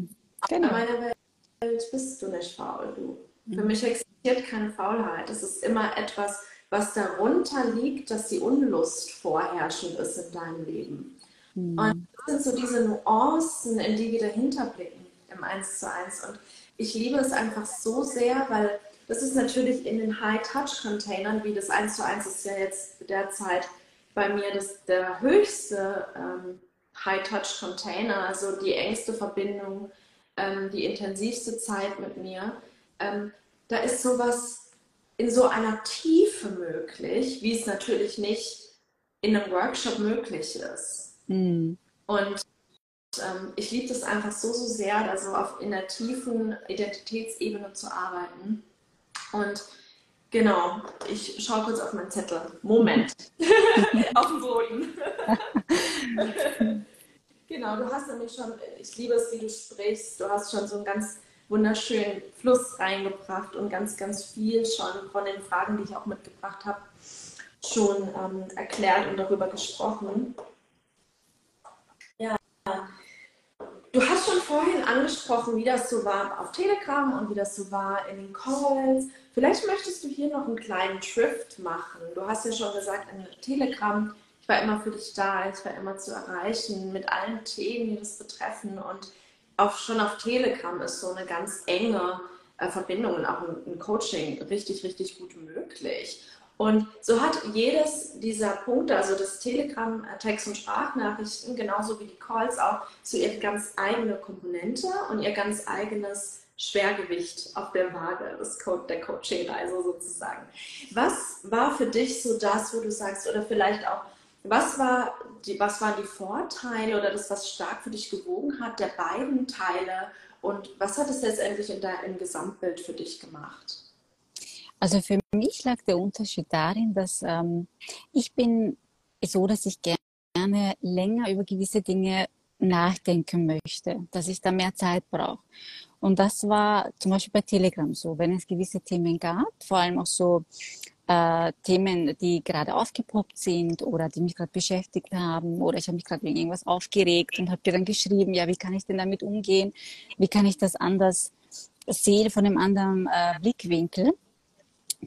genau. In meiner Welt bist du nicht faul. Du. Mhm. Für mich existiert keine Faulheit. Es ist immer etwas, was darunter liegt, dass die Unlust vorherrschend ist in deinem Leben. Mhm. Und das sind so diese Nuancen, in die wir dahinter blicken im 1 zu 1. Und ich liebe es einfach so sehr, weil das ist natürlich in den High-Touch-Containern, wie das 1 zu 1 ist ja jetzt derzeit bei mir das, der höchste ähm, High-Touch-Container, also die engste Verbindung, ähm, die intensivste Zeit mit mir. Ähm, da ist sowas in so einer Tiefe möglich, wie es natürlich nicht in einem Workshop möglich ist. Mhm. Und ähm, ich liebe das einfach so, so sehr, also auf, in der tiefen Identitätsebene zu arbeiten. Und genau, ich schaue kurz auf meinen Zettel. Moment. <laughs> <laughs> auf dem Boden. <laughs> genau, du hast nämlich schon, ich liebe es, wie du sprichst, du hast schon so ein ganz wunderschönen Fluss reingebracht und ganz, ganz viel schon von den Fragen, die ich auch mitgebracht habe, schon ähm, erklärt und darüber gesprochen. Du hast schon vorhin angesprochen, wie das so war auf Telegram und wie das so war in den Calls. Vielleicht möchtest du hier noch einen kleinen Drift machen. Du hast ja schon gesagt, in Telegram, ich war immer für dich da, ich war immer zu erreichen mit allen Themen, die das betreffen und auch schon auf Telegram ist so eine ganz enge äh, Verbindung und auch ein, Coaching richtig, richtig gut möglich. Und so hat jedes dieser Punkte, also das Telegram, äh, Text- und Sprachnachrichten, genauso wie die Calls auch, so ihre ganz eigene Komponente und ihr ganz eigenes Schwergewicht auf der Waage des Co der Coaching-Reise sozusagen. Was war für dich so das, wo du sagst, oder vielleicht auch was, war die, was waren die Vorteile oder das, was stark für dich gewogen hat, der beiden Teile und was hat es letztendlich in deinem Gesamtbild für dich gemacht? Also für mich lag der Unterschied darin, dass ähm, ich bin so, dass ich gerne länger über gewisse Dinge nachdenken möchte, dass ich da mehr Zeit brauche. Und das war zum Beispiel bei Telegram so, wenn es gewisse Themen gab, vor allem auch so äh, Themen, die gerade aufgepoppt sind oder die mich gerade beschäftigt haben oder ich habe mich gerade wegen irgendwas aufgeregt und habe dir dann geschrieben, ja, wie kann ich denn damit umgehen? Wie kann ich das anders sehen von einem anderen äh, Blickwinkel?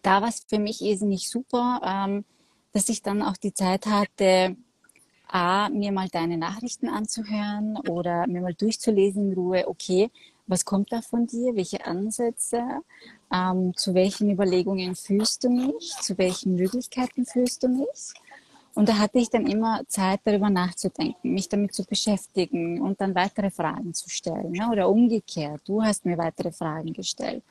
Da war es für mich nicht super, ähm, dass ich dann auch die Zeit hatte, A, mir mal deine Nachrichten anzuhören oder mir mal durchzulesen in Ruhe, okay, was kommt da von dir? Welche Ansätze? Ähm, zu welchen Überlegungen fühlst du mich? Zu welchen Möglichkeiten fühlst du mich? Und da hatte ich dann immer Zeit, darüber nachzudenken, mich damit zu beschäftigen und dann weitere Fragen zu stellen. Ne? Oder umgekehrt, du hast mir weitere Fragen gestellt.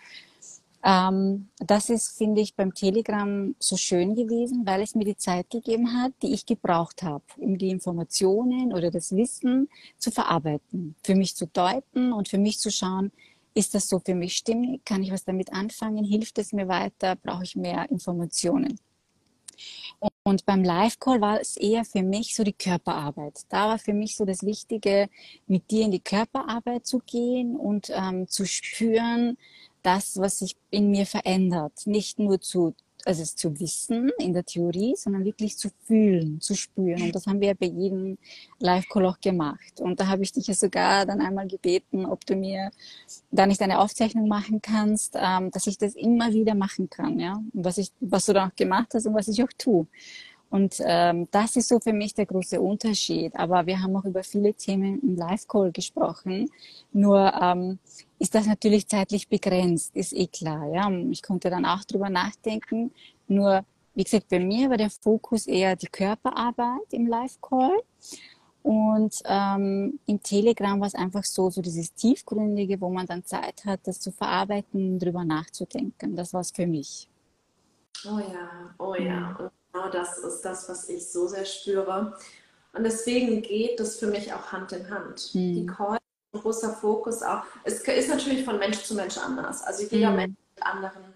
Ähm, das ist, finde ich, beim Telegram so schön gewesen, weil es mir die Zeit gegeben hat, die ich gebraucht habe, um die Informationen oder das Wissen zu verarbeiten, für mich zu deuten und für mich zu schauen, ist das so für mich stimmig? Kann ich was damit anfangen? Hilft es mir weiter? Brauche ich mehr Informationen? Und beim Live-Call war es eher für mich so die Körperarbeit. Da war für mich so das Wichtige, mit dir in die Körperarbeit zu gehen und ähm, zu spüren, das, was sich in mir verändert. Nicht nur zu, also es zu wissen in der Theorie, sondern wirklich zu fühlen, zu spüren. Und das haben wir bei jedem Live-Call auch gemacht. Und da habe ich dich ja sogar dann einmal gebeten, ob du mir da nicht eine Aufzeichnung machen kannst, ähm, dass ich das immer wieder machen kann, ja. Und was ich, was du da auch gemacht hast und was ich auch tue. Und ähm, das ist so für mich der große Unterschied. Aber wir haben auch über viele Themen im Live-Call gesprochen. Nur ähm, ist das natürlich zeitlich begrenzt, ist eh klar. Ja? Ich konnte dann auch drüber nachdenken. Nur, wie gesagt, bei mir war der Fokus eher die Körperarbeit im Live-Call. Und ähm, im Telegram war es einfach so, so dieses Tiefgründige, wo man dann Zeit hat, das zu verarbeiten und drüber nachzudenken. Das war es für mich. Oh ja, oh ja. Genau das ist das, was ich so sehr spüre. Und deswegen geht das für mich auch Hand in Hand. Mhm. Die Calls, ein großer Fokus auch. Es ist natürlich von Mensch zu Mensch anders. Also jeder mhm. Mensch mit anderen,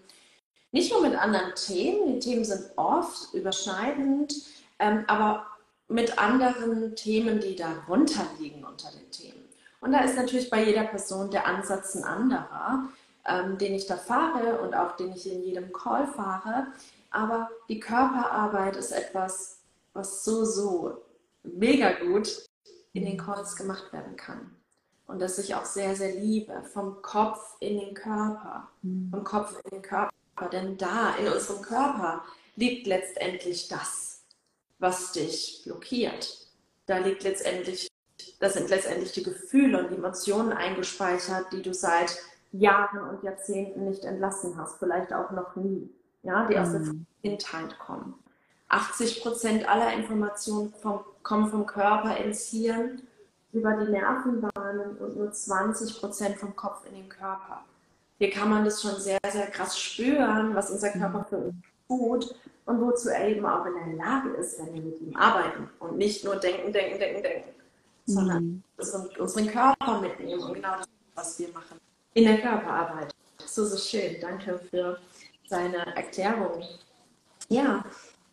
nicht nur mit anderen Themen, die Themen sind oft überschneidend, ähm, aber mit anderen Themen, die darunter liegen unter den Themen. Und da ist natürlich bei jeder Person der Ansatz ein anderer, ähm, den ich da fahre und auch den ich in jedem Call fahre. Aber die Körperarbeit ist etwas, was so, so mega gut in den Calls gemacht werden kann. Und das ich auch sehr, sehr liebe. Vom Kopf in den Körper. Mhm. Vom Kopf in den Körper. Denn da, in unserem Körper, liegt letztendlich das, was dich blockiert. Da liegt letztendlich, das sind letztendlich die Gefühle und die Emotionen eingespeichert, die du seit Jahren und Jahrzehnten nicht entlassen hast, vielleicht auch noch nie ja, die aus der mhm. Kindheit kommen. 80 Prozent aller Informationen vom, kommen vom Körper ins Hirn über die Nervenbahnen und nur 20 Prozent vom Kopf in den Körper. Hier kann man das schon sehr, sehr krass spüren, was unser Körper mhm. für uns tut und wozu er eben auch in der Lage ist, wenn wir mit ihm arbeiten und nicht nur denken, denken, denken, denken, mhm. sondern unseren Körper mitnehmen und genau das, was wir machen in der Körperarbeit. So, so schön. Danke für seine Erklärung. Ja,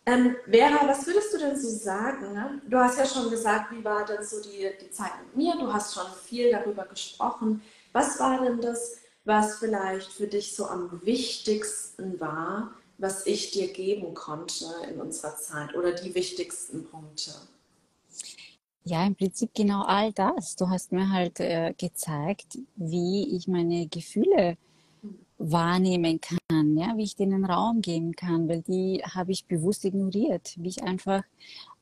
ähm, Vera, was würdest du denn so sagen? Ne? Du hast ja schon gesagt, wie war denn so die, die Zeit mit mir? Du hast schon viel darüber gesprochen. Was war denn das, was vielleicht für dich so am wichtigsten war, was ich dir geben konnte in unserer Zeit oder die wichtigsten Punkte? Ja, im Prinzip genau all das. Du hast mir halt äh, gezeigt, wie ich meine Gefühle wahrnehmen kann, ja, wie ich denen Raum geben kann, weil die habe ich bewusst ignoriert, wie ich einfach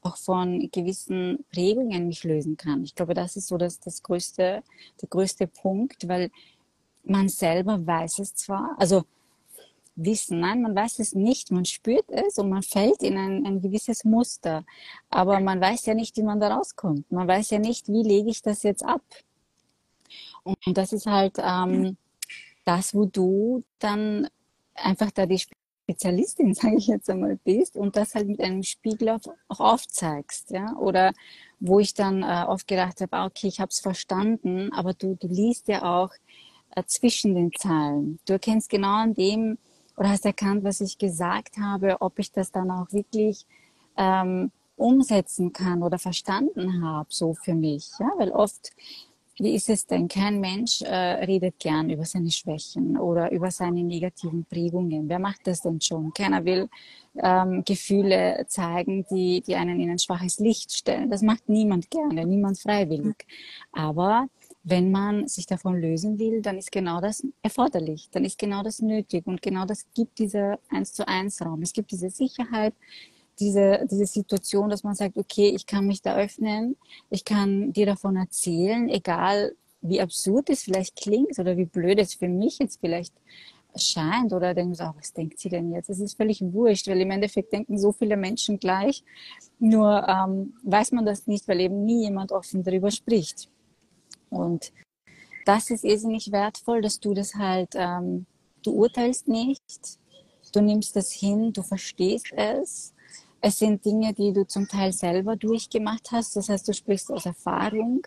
auch von gewissen Prägungen mich lösen kann. Ich glaube, das ist so das, das größte, der größte Punkt, weil man selber weiß es zwar, also wissen, nein, man weiß es nicht, man spürt es und man fällt in ein, ein gewisses Muster, aber man weiß ja nicht, wie man da rauskommt. Man weiß ja nicht, wie lege ich das jetzt ab. Und das ist halt ähm, das, wo du dann einfach da die Spezialistin, <laughs> sage ich jetzt einmal, bist und das halt mit einem Spiegel auch aufzeigst, ja, oder wo ich dann äh, oft gedacht habe, ah, okay, ich habe es verstanden, aber du, du liest ja auch äh, zwischen den Zahlen. Du erkennst genau an dem oder hast erkannt, was ich gesagt habe, ob ich das dann auch wirklich ähm, umsetzen kann oder verstanden habe, so für mich. Ja, weil oft wie ist es denn? Kein Mensch äh, redet gern über seine Schwächen oder über seine negativen Prägungen. Wer macht das denn schon? Keiner will ähm, Gefühle zeigen, die, die einen in ein schwaches Licht stellen. Das macht niemand gerne, niemand freiwillig. Aber wenn man sich davon lösen will, dann ist genau das erforderlich. Dann ist genau das nötig. Und genau das gibt dieser eins zu eins Raum. Es gibt diese Sicherheit, diese, diese Situation, dass man sagt, okay, ich kann mich da öffnen, ich kann dir davon erzählen, egal wie absurd es vielleicht klingt oder wie blöd es für mich jetzt vielleicht scheint oder denkst, oh, was denkt sie denn jetzt? Es ist völlig wurscht, weil im Endeffekt denken so viele Menschen gleich, nur ähm, weiß man das nicht, weil eben nie jemand offen darüber spricht. Und das ist irrsinnig wertvoll, dass du das halt, ähm, du urteilst nicht, du nimmst das hin, du verstehst es es sind Dinge, die du zum Teil selber durchgemacht hast. Das heißt, du sprichst aus Erfahrung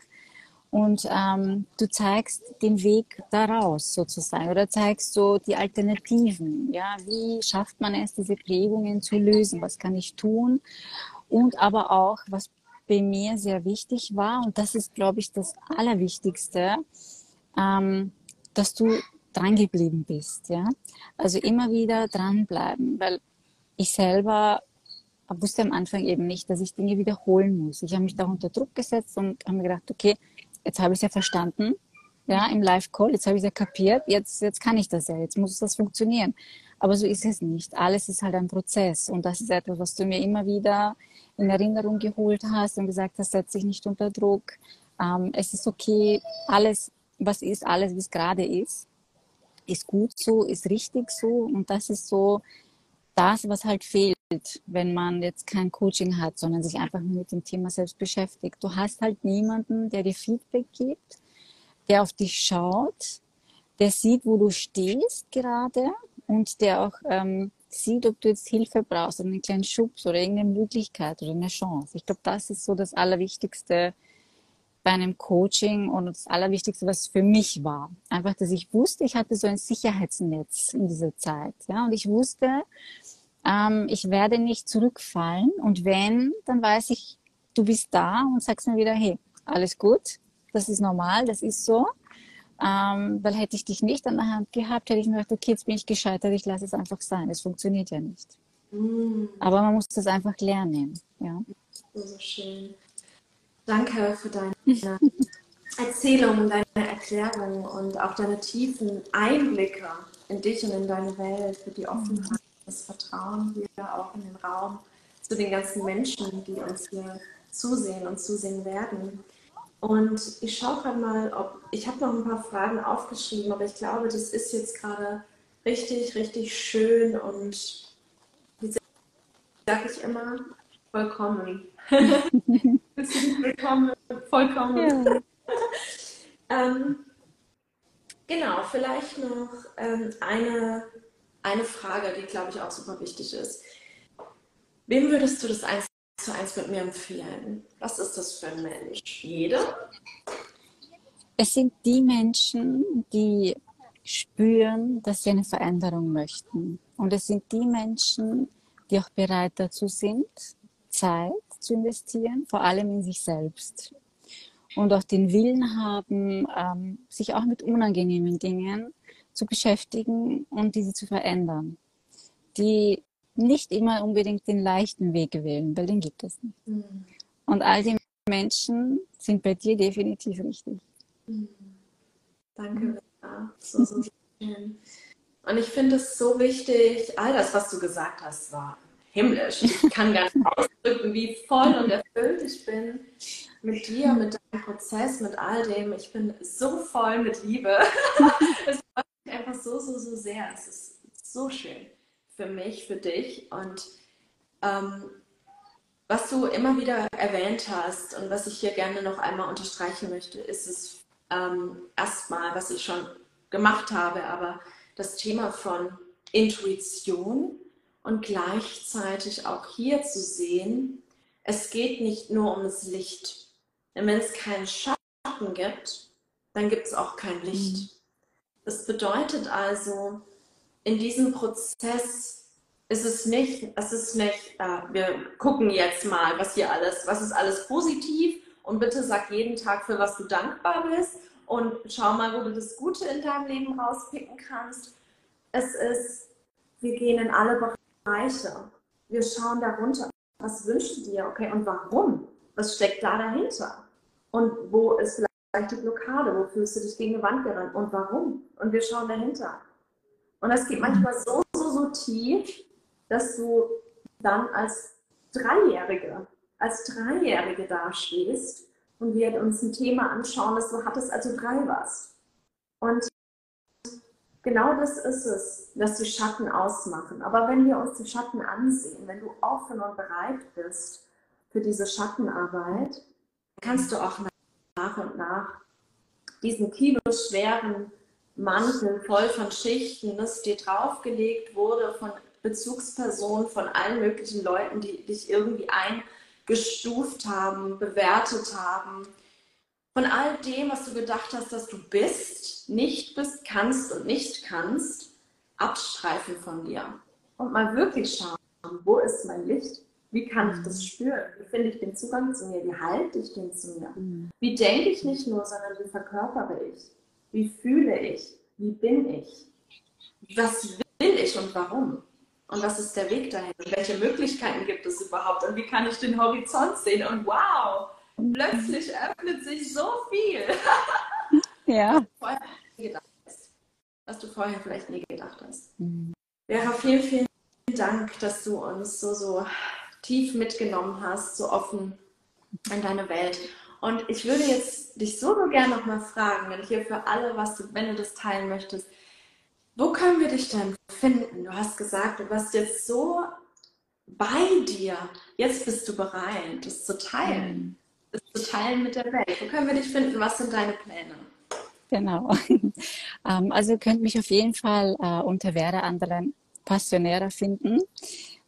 und ähm, du zeigst den Weg daraus sozusagen oder zeigst so die Alternativen. Ja, wie schafft man es, diese Prägungen zu lösen? Was kann ich tun? Und aber auch, was bei mir sehr wichtig war, und das ist, glaube ich, das Allerwichtigste, ähm, dass du dran geblieben bist. Ja, also immer wieder dranbleiben, weil ich selber wusste am Anfang eben nicht, dass ich Dinge wiederholen muss. Ich habe mich da unter Druck gesetzt und habe mir gedacht, okay, jetzt habe ich es ja verstanden, ja, im Live-Call, jetzt habe ich es ja kapiert, jetzt, jetzt kann ich das ja, jetzt muss das funktionieren. Aber so ist es nicht. Alles ist halt ein Prozess und das ist etwas, was du mir immer wieder in Erinnerung geholt hast und gesagt hast, setz dich nicht unter Druck. Ähm, es ist okay, alles, was ist, alles, wie es gerade ist, ist gut so, ist richtig so und das ist so das, was halt fehlt wenn man jetzt kein Coaching hat, sondern sich einfach nur mit dem Thema selbst beschäftigt. Du hast halt niemanden, der dir Feedback gibt, der auf dich schaut, der sieht, wo du stehst gerade und der auch ähm, sieht, ob du jetzt Hilfe brauchst oder einen kleinen Schubs oder irgendeine Möglichkeit oder eine Chance. Ich glaube, das ist so das Allerwichtigste bei einem Coaching und das Allerwichtigste, was für mich war. Einfach, dass ich wusste, ich hatte so ein Sicherheitsnetz in dieser Zeit. Ja, und ich wusste, ähm, ich werde nicht zurückfallen und wenn, dann weiß ich, du bist da und sagst mir wieder, hey, alles gut, das ist normal, das ist so. Ähm, weil hätte ich dich nicht an der Hand gehabt, hätte ich mir gedacht, okay, jetzt bin ich gescheitert, ich lasse es einfach sein. Es funktioniert ja nicht. Mm. Aber man muss das einfach lernen. Ja. So, so schön. Danke für deine Erzählung, deine Erklärung und auch deine tiefen Einblicke in dich und in deine Welt, für die Offenheit das Vertrauen hier auch in den Raum zu den ganzen Menschen, die uns hier zusehen und zusehen werden. Und ich schaue gerade mal, ob ich habe noch ein paar Fragen aufgeschrieben, aber ich glaube, das ist jetzt gerade richtig, richtig schön und wie sage ich immer, vollkommen. <laughs> willkommen, vollkommen. Ja. <laughs> ähm, genau, vielleicht noch ähm, eine eine Frage, die, glaube ich, auch super wichtig ist. Wem würdest du das eins zu eins mit mir empfehlen? Was ist das für ein Mensch? Jeder? Es sind die Menschen, die spüren, dass sie eine Veränderung möchten. Und es sind die Menschen, die auch bereit dazu sind, Zeit zu investieren, vor allem in sich selbst. Und auch den Willen haben, ähm, sich auch mit unangenehmen Dingen zu beschäftigen und diese zu verändern. Die nicht immer unbedingt den leichten Weg wählen, weil den gibt es nicht. Mhm. Und all die Menschen sind bei dir definitiv richtig. Mhm. Danke, Vera. So, so schön. Und ich finde es so wichtig, all das, was du gesagt hast, war himmlisch. Ich kann gar nicht ausdrücken, wie voll und erfüllt ich bin mit dir, mit deinem Prozess, mit all dem. Ich bin so voll mit Liebe. <laughs> es einfach so, so, so sehr. Es ist so schön für mich, für dich. Und ähm, was du immer wieder erwähnt hast und was ich hier gerne noch einmal unterstreichen möchte, ist es ähm, erstmal, was ich schon gemacht habe, aber das Thema von Intuition und gleichzeitig auch hier zu sehen, es geht nicht nur um das Licht. Denn wenn es keinen Schatten gibt, dann gibt es auch kein Licht. Mhm. Das bedeutet also, in diesem Prozess ist es nicht, es ist nicht, äh, wir gucken jetzt mal, was hier alles, was ist alles positiv und bitte sag jeden Tag, für was du dankbar bist und schau mal, wo du das Gute in deinem Leben rauspicken kannst. Es ist, wir gehen in alle Bereiche. Wir schauen darunter. Was wünschst du dir? Okay, und warum? Was steckt da dahinter? Und wo ist vielleicht die Blockade? Wo fühlst du dich gegen eine Wand gerannt? Und warum? Und wir schauen dahinter. Und das geht manchmal so, so, so tief, dass du dann als Dreijährige, als Dreijährige dastehst und wir uns ein Thema anschauen, das du hattest, als du drei warst. Und genau das ist es, dass die Schatten ausmachen. Aber wenn wir uns die Schatten ansehen, wenn du offen und bereit bist für diese Schattenarbeit, kannst du auch nach und nach diesen kiloschweren Mantel voll von Schichten, das dir draufgelegt wurde von Bezugspersonen, von allen möglichen Leuten, die dich irgendwie eingestuft haben, bewertet haben, von all dem, was du gedacht hast, dass du bist, nicht bist, kannst und nicht kannst, abstreifen von dir und mal wirklich schauen, wo ist mein Licht? Wie kann ich das mhm. spüren? Wie finde ich den Zugang zu mir? Wie halte ich den zu mir? Mhm. Wie denke ich nicht nur, sondern wie verkörpere ich? Wie fühle ich? Wie bin ich? Was will ich und warum? Und was ist der Weg dahin? Und welche Möglichkeiten gibt es überhaupt? Und wie kann ich den Horizont sehen? Und wow, plötzlich öffnet sich so viel. <laughs> ja. Was du vorher vielleicht nie gedacht hast. Mhm. Vera, vielen, vielen Dank, dass du uns so, so tief mitgenommen hast, so offen in deine Welt. Und ich würde jetzt dich so, so gerne nochmal fragen, wenn hier für alle, was du, wenn du das teilen möchtest, wo können wir dich denn finden? Du hast gesagt, du warst jetzt so bei dir. Jetzt bist du bereit, das zu teilen. Das zu teilen mit der Welt. Wo können wir dich finden? Was sind deine Pläne? Genau. <laughs> Ähm, also ihr könnt mich auf jeden Fall äh, unter Werder anderen Passionärer finden.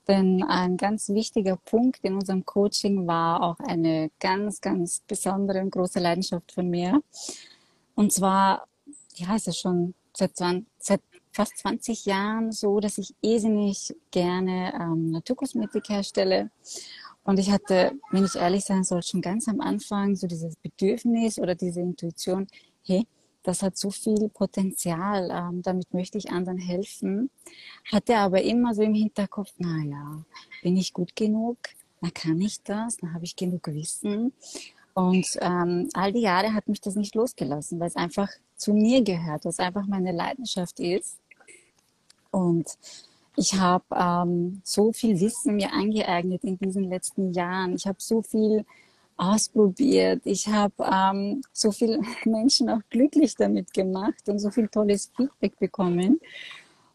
Denn ein ganz wichtiger Punkt in unserem Coaching war auch eine ganz, ganz besondere und große Leidenschaft von mir. Und zwar, ja, es ist schon seit, 20, seit fast 20 Jahren so, dass ich irrsinnig gerne ähm, Naturkosmetik herstelle. Und ich hatte, wenn ich ehrlich sein soll, schon ganz am Anfang so dieses Bedürfnis oder diese Intuition, hey, das hat so viel Potenzial, ähm, damit möchte ich anderen helfen. Hatte aber immer so im Hinterkopf, na ja, bin ich gut genug? Na kann ich das? Na habe ich genug Wissen? Und ähm, all die Jahre hat mich das nicht losgelassen, weil es einfach zu mir gehört, was einfach meine Leidenschaft ist. Und ich habe ähm, so viel Wissen mir angeeignet in diesen letzten Jahren. Ich habe so viel ausprobiert. Ich habe ähm, so viele <laughs> Menschen auch glücklich damit gemacht und so viel tolles Feedback bekommen.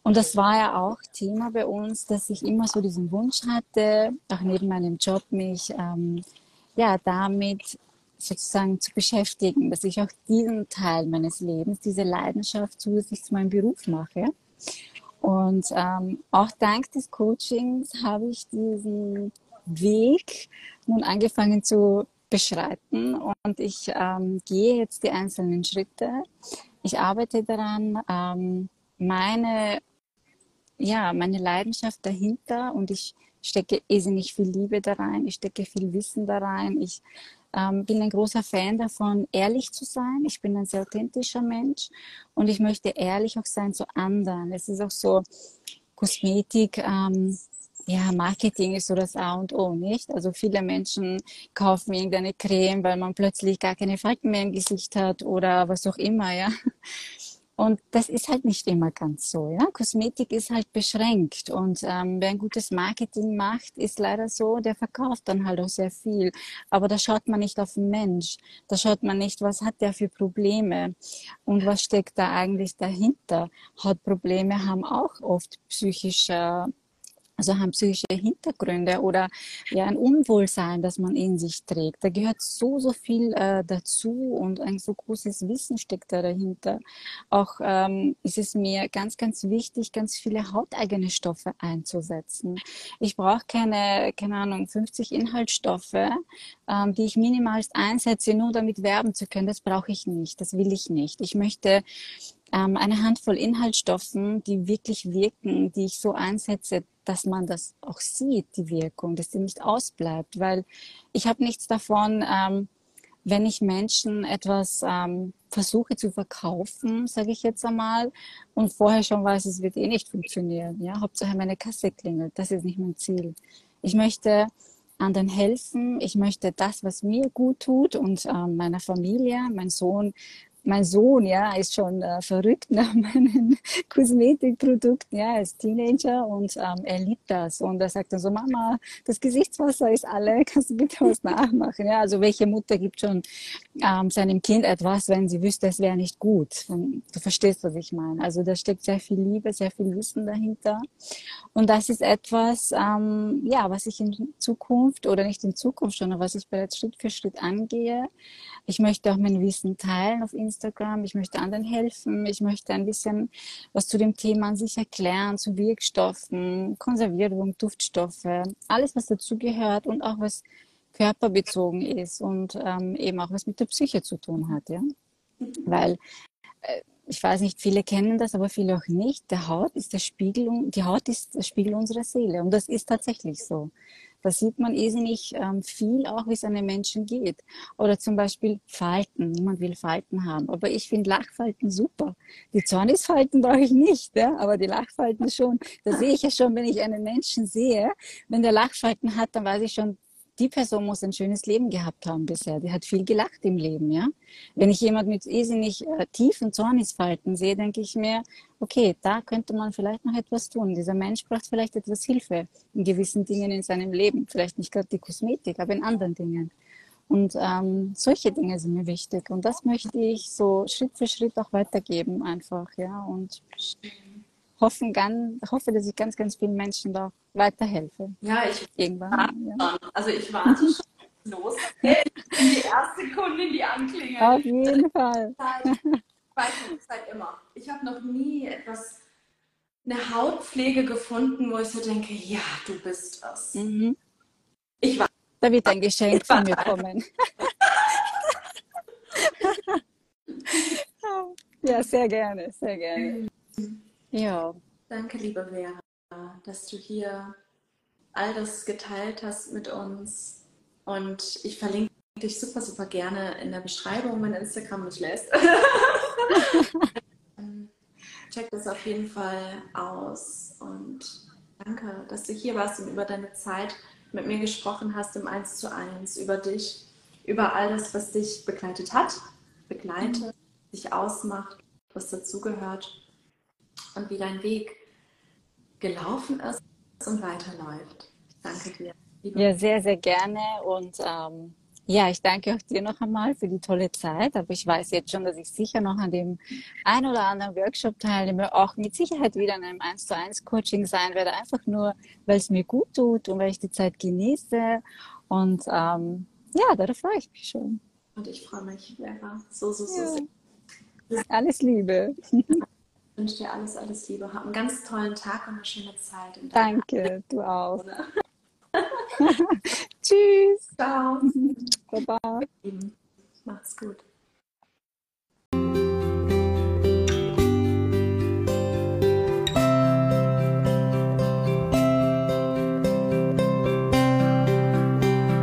Und das war ja auch Thema bei uns, dass ich immer so diesen Wunsch hatte, auch neben meinem Job mich ähm, ja damit sozusagen zu beschäftigen, dass ich auch diesen Teil meines Lebens, diese Leidenschaft zusätzlich zu meinem Beruf mache. Und ähm, auch dank des Coachings habe ich diesen Weg nun angefangen zu beschreiten und ich ähm, gehe jetzt die einzelnen Schritte. Ich arbeite daran, ähm, meine, ja, meine Leidenschaft dahinter und ich stecke irrsinnig viel Liebe da rein, ich stecke viel Wissen da rein, ich ähm, bin ein großer Fan davon, ehrlich zu sein. Ich bin ein sehr authentischer Mensch und ich möchte ehrlich auch sein zu anderen. Es ist auch so, Kosmetik, ähm, ja, Marketing ist so das A und O, nicht? Also viele Menschen kaufen irgendeine Creme, weil man plötzlich gar keine Falten mehr im Gesicht hat oder was auch immer, ja. Und das ist halt nicht immer ganz so. Ja? Kosmetik ist halt beschränkt. Und ähm, wer ein gutes Marketing macht, ist leider so, der verkauft dann halt auch sehr viel. Aber da schaut man nicht auf den Mensch. Da schaut man nicht, was hat der für Probleme und was steckt da eigentlich dahinter. Hautprobleme haben auch oft psychische also haben psychische Hintergründe oder ja ein Unwohlsein, das man in sich trägt. Da gehört so, so viel äh, dazu und ein so großes Wissen steckt da dahinter. Auch ähm, ist es mir ganz, ganz wichtig, ganz viele hauteigene Stoffe einzusetzen. Ich brauche keine, keine Ahnung, 50 Inhaltsstoffe, ähm, die ich minimalst einsetze, nur damit werben zu können. Das brauche ich nicht, das will ich nicht. Ich möchte ähm, eine Handvoll Inhaltsstoffen, die wirklich wirken, die ich so einsetze, dass man das auch sieht, die Wirkung, dass sie nicht ausbleibt, weil ich habe nichts davon, ähm, wenn ich Menschen etwas ähm, versuche zu verkaufen, sage ich jetzt einmal, und vorher schon weiß, es wird eh nicht funktionieren. Ja, Hauptsache meine Kasse klingelt. Das ist nicht mein Ziel. Ich möchte anderen helfen. Ich möchte das, was mir gut tut und äh, meiner Familie, mein Sohn mein Sohn, ja, ist schon äh, verrückt nach <laughs> meinen Kosmetikprodukten, ja, als Teenager und ähm, er liebt das. Und er sagt dann so, Mama, das Gesichtswasser ist alle, <laughs> kannst du bitte was nachmachen? Ja, also welche Mutter gibt schon ähm, seinem Kind etwas, wenn sie wüsste, es wäre nicht gut? Und du verstehst, was ich meine. Also da steckt sehr viel Liebe, sehr viel Wissen dahinter. Und das ist etwas, ähm, ja, was ich in Zukunft oder nicht in Zukunft schon, aber was ich bereits Schritt für Schritt angehe. Ich möchte auch mein Wissen teilen auf Instagram. Ich möchte anderen helfen. Ich möchte ein bisschen was zu dem Thema an sich erklären, zu Wirkstoffen, Konservierung, Duftstoffe, alles, was dazugehört und auch was körperbezogen ist und ähm, eben auch was mit der Psyche zu tun hat, ja. Weil äh, ich weiß nicht, viele kennen das, aber viele auch nicht. Der Haut ist der Spiegel, die Haut ist der Spiegel unserer Seele und das ist tatsächlich so. Da sieht man irrsinnig ähm, viel auch, wie es einem Menschen geht. Oder zum Beispiel Falten. Niemand will Falten haben. Aber ich finde Lachfalten super. Die Zornisfalten brauche ich nicht, ja? aber die Lachfalten schon. Da sehe ich ja schon, wenn ich einen Menschen sehe, wenn der Lachfalten hat, dann weiß ich schon, die Person muss ein schönes Leben gehabt haben bisher. Die hat viel gelacht im Leben, ja. Wenn ich jemand mit irrsinnig äh, tiefen Zornisfalten sehe, denke ich mir, okay, da könnte man vielleicht noch etwas tun. Dieser Mensch braucht vielleicht etwas Hilfe in gewissen Dingen in seinem Leben. Vielleicht nicht gerade die Kosmetik, aber in anderen Dingen. Und ähm, solche Dinge sind mir wichtig. Und das möchte ich so Schritt für Schritt auch weitergeben einfach, ja. Und hoffen, ganz, hoffe, dass ich ganz, ganz vielen Menschen da weiterhelfe. Ja, ich irgendwann. Ja. Also ich warte schon <laughs> los. die erste Kundin, die anklingelt. Auf jeden Fall. <laughs> Ich nicht, seit immer. Ich habe noch nie etwas, eine Hautpflege gefunden, wo ich so denke, ja, du bist es. Mhm. Ich war. Da wird ein Geschenk von mir kommen. <laughs> ja, sehr gerne, sehr gerne. Ja. Danke, liebe Vera, dass du hier all das geteilt hast mit uns. Und ich verlinke dich super, super gerne in der Beschreibung, wenn Instagram mich lässt. <laughs> Check das auf jeden Fall aus und danke, dass du hier warst und über deine Zeit mit mir gesprochen hast im 1 zu 1, über dich, über all das, was dich begleitet hat, begleitet, mhm. dich ausmacht, was dazugehört und wie dein Weg gelaufen ist und weiterläuft. Danke dir. Ja, sehr, sehr gerne. Und ähm, ja, ich danke auch dir noch einmal für die tolle Zeit. Aber ich weiß jetzt schon, dass ich sicher noch an dem ein oder anderen Workshop teilnehme, auch mit Sicherheit wieder in einem 1 zu 1 Coaching sein werde. Einfach nur, weil es mir gut tut und weil ich die Zeit genieße. Und ähm, ja, darauf freue ich mich schon. Und ich freue mich, Vera. So, so, so. Ja. Alles Liebe. <laughs> Ich wünsche dir alles, alles Liebe. Hab einen ganz tollen Tag und eine schöne Zeit. Danke, du auch. <laughs> Tschüss. <laughs> Ciao. Baba. Macht's gut.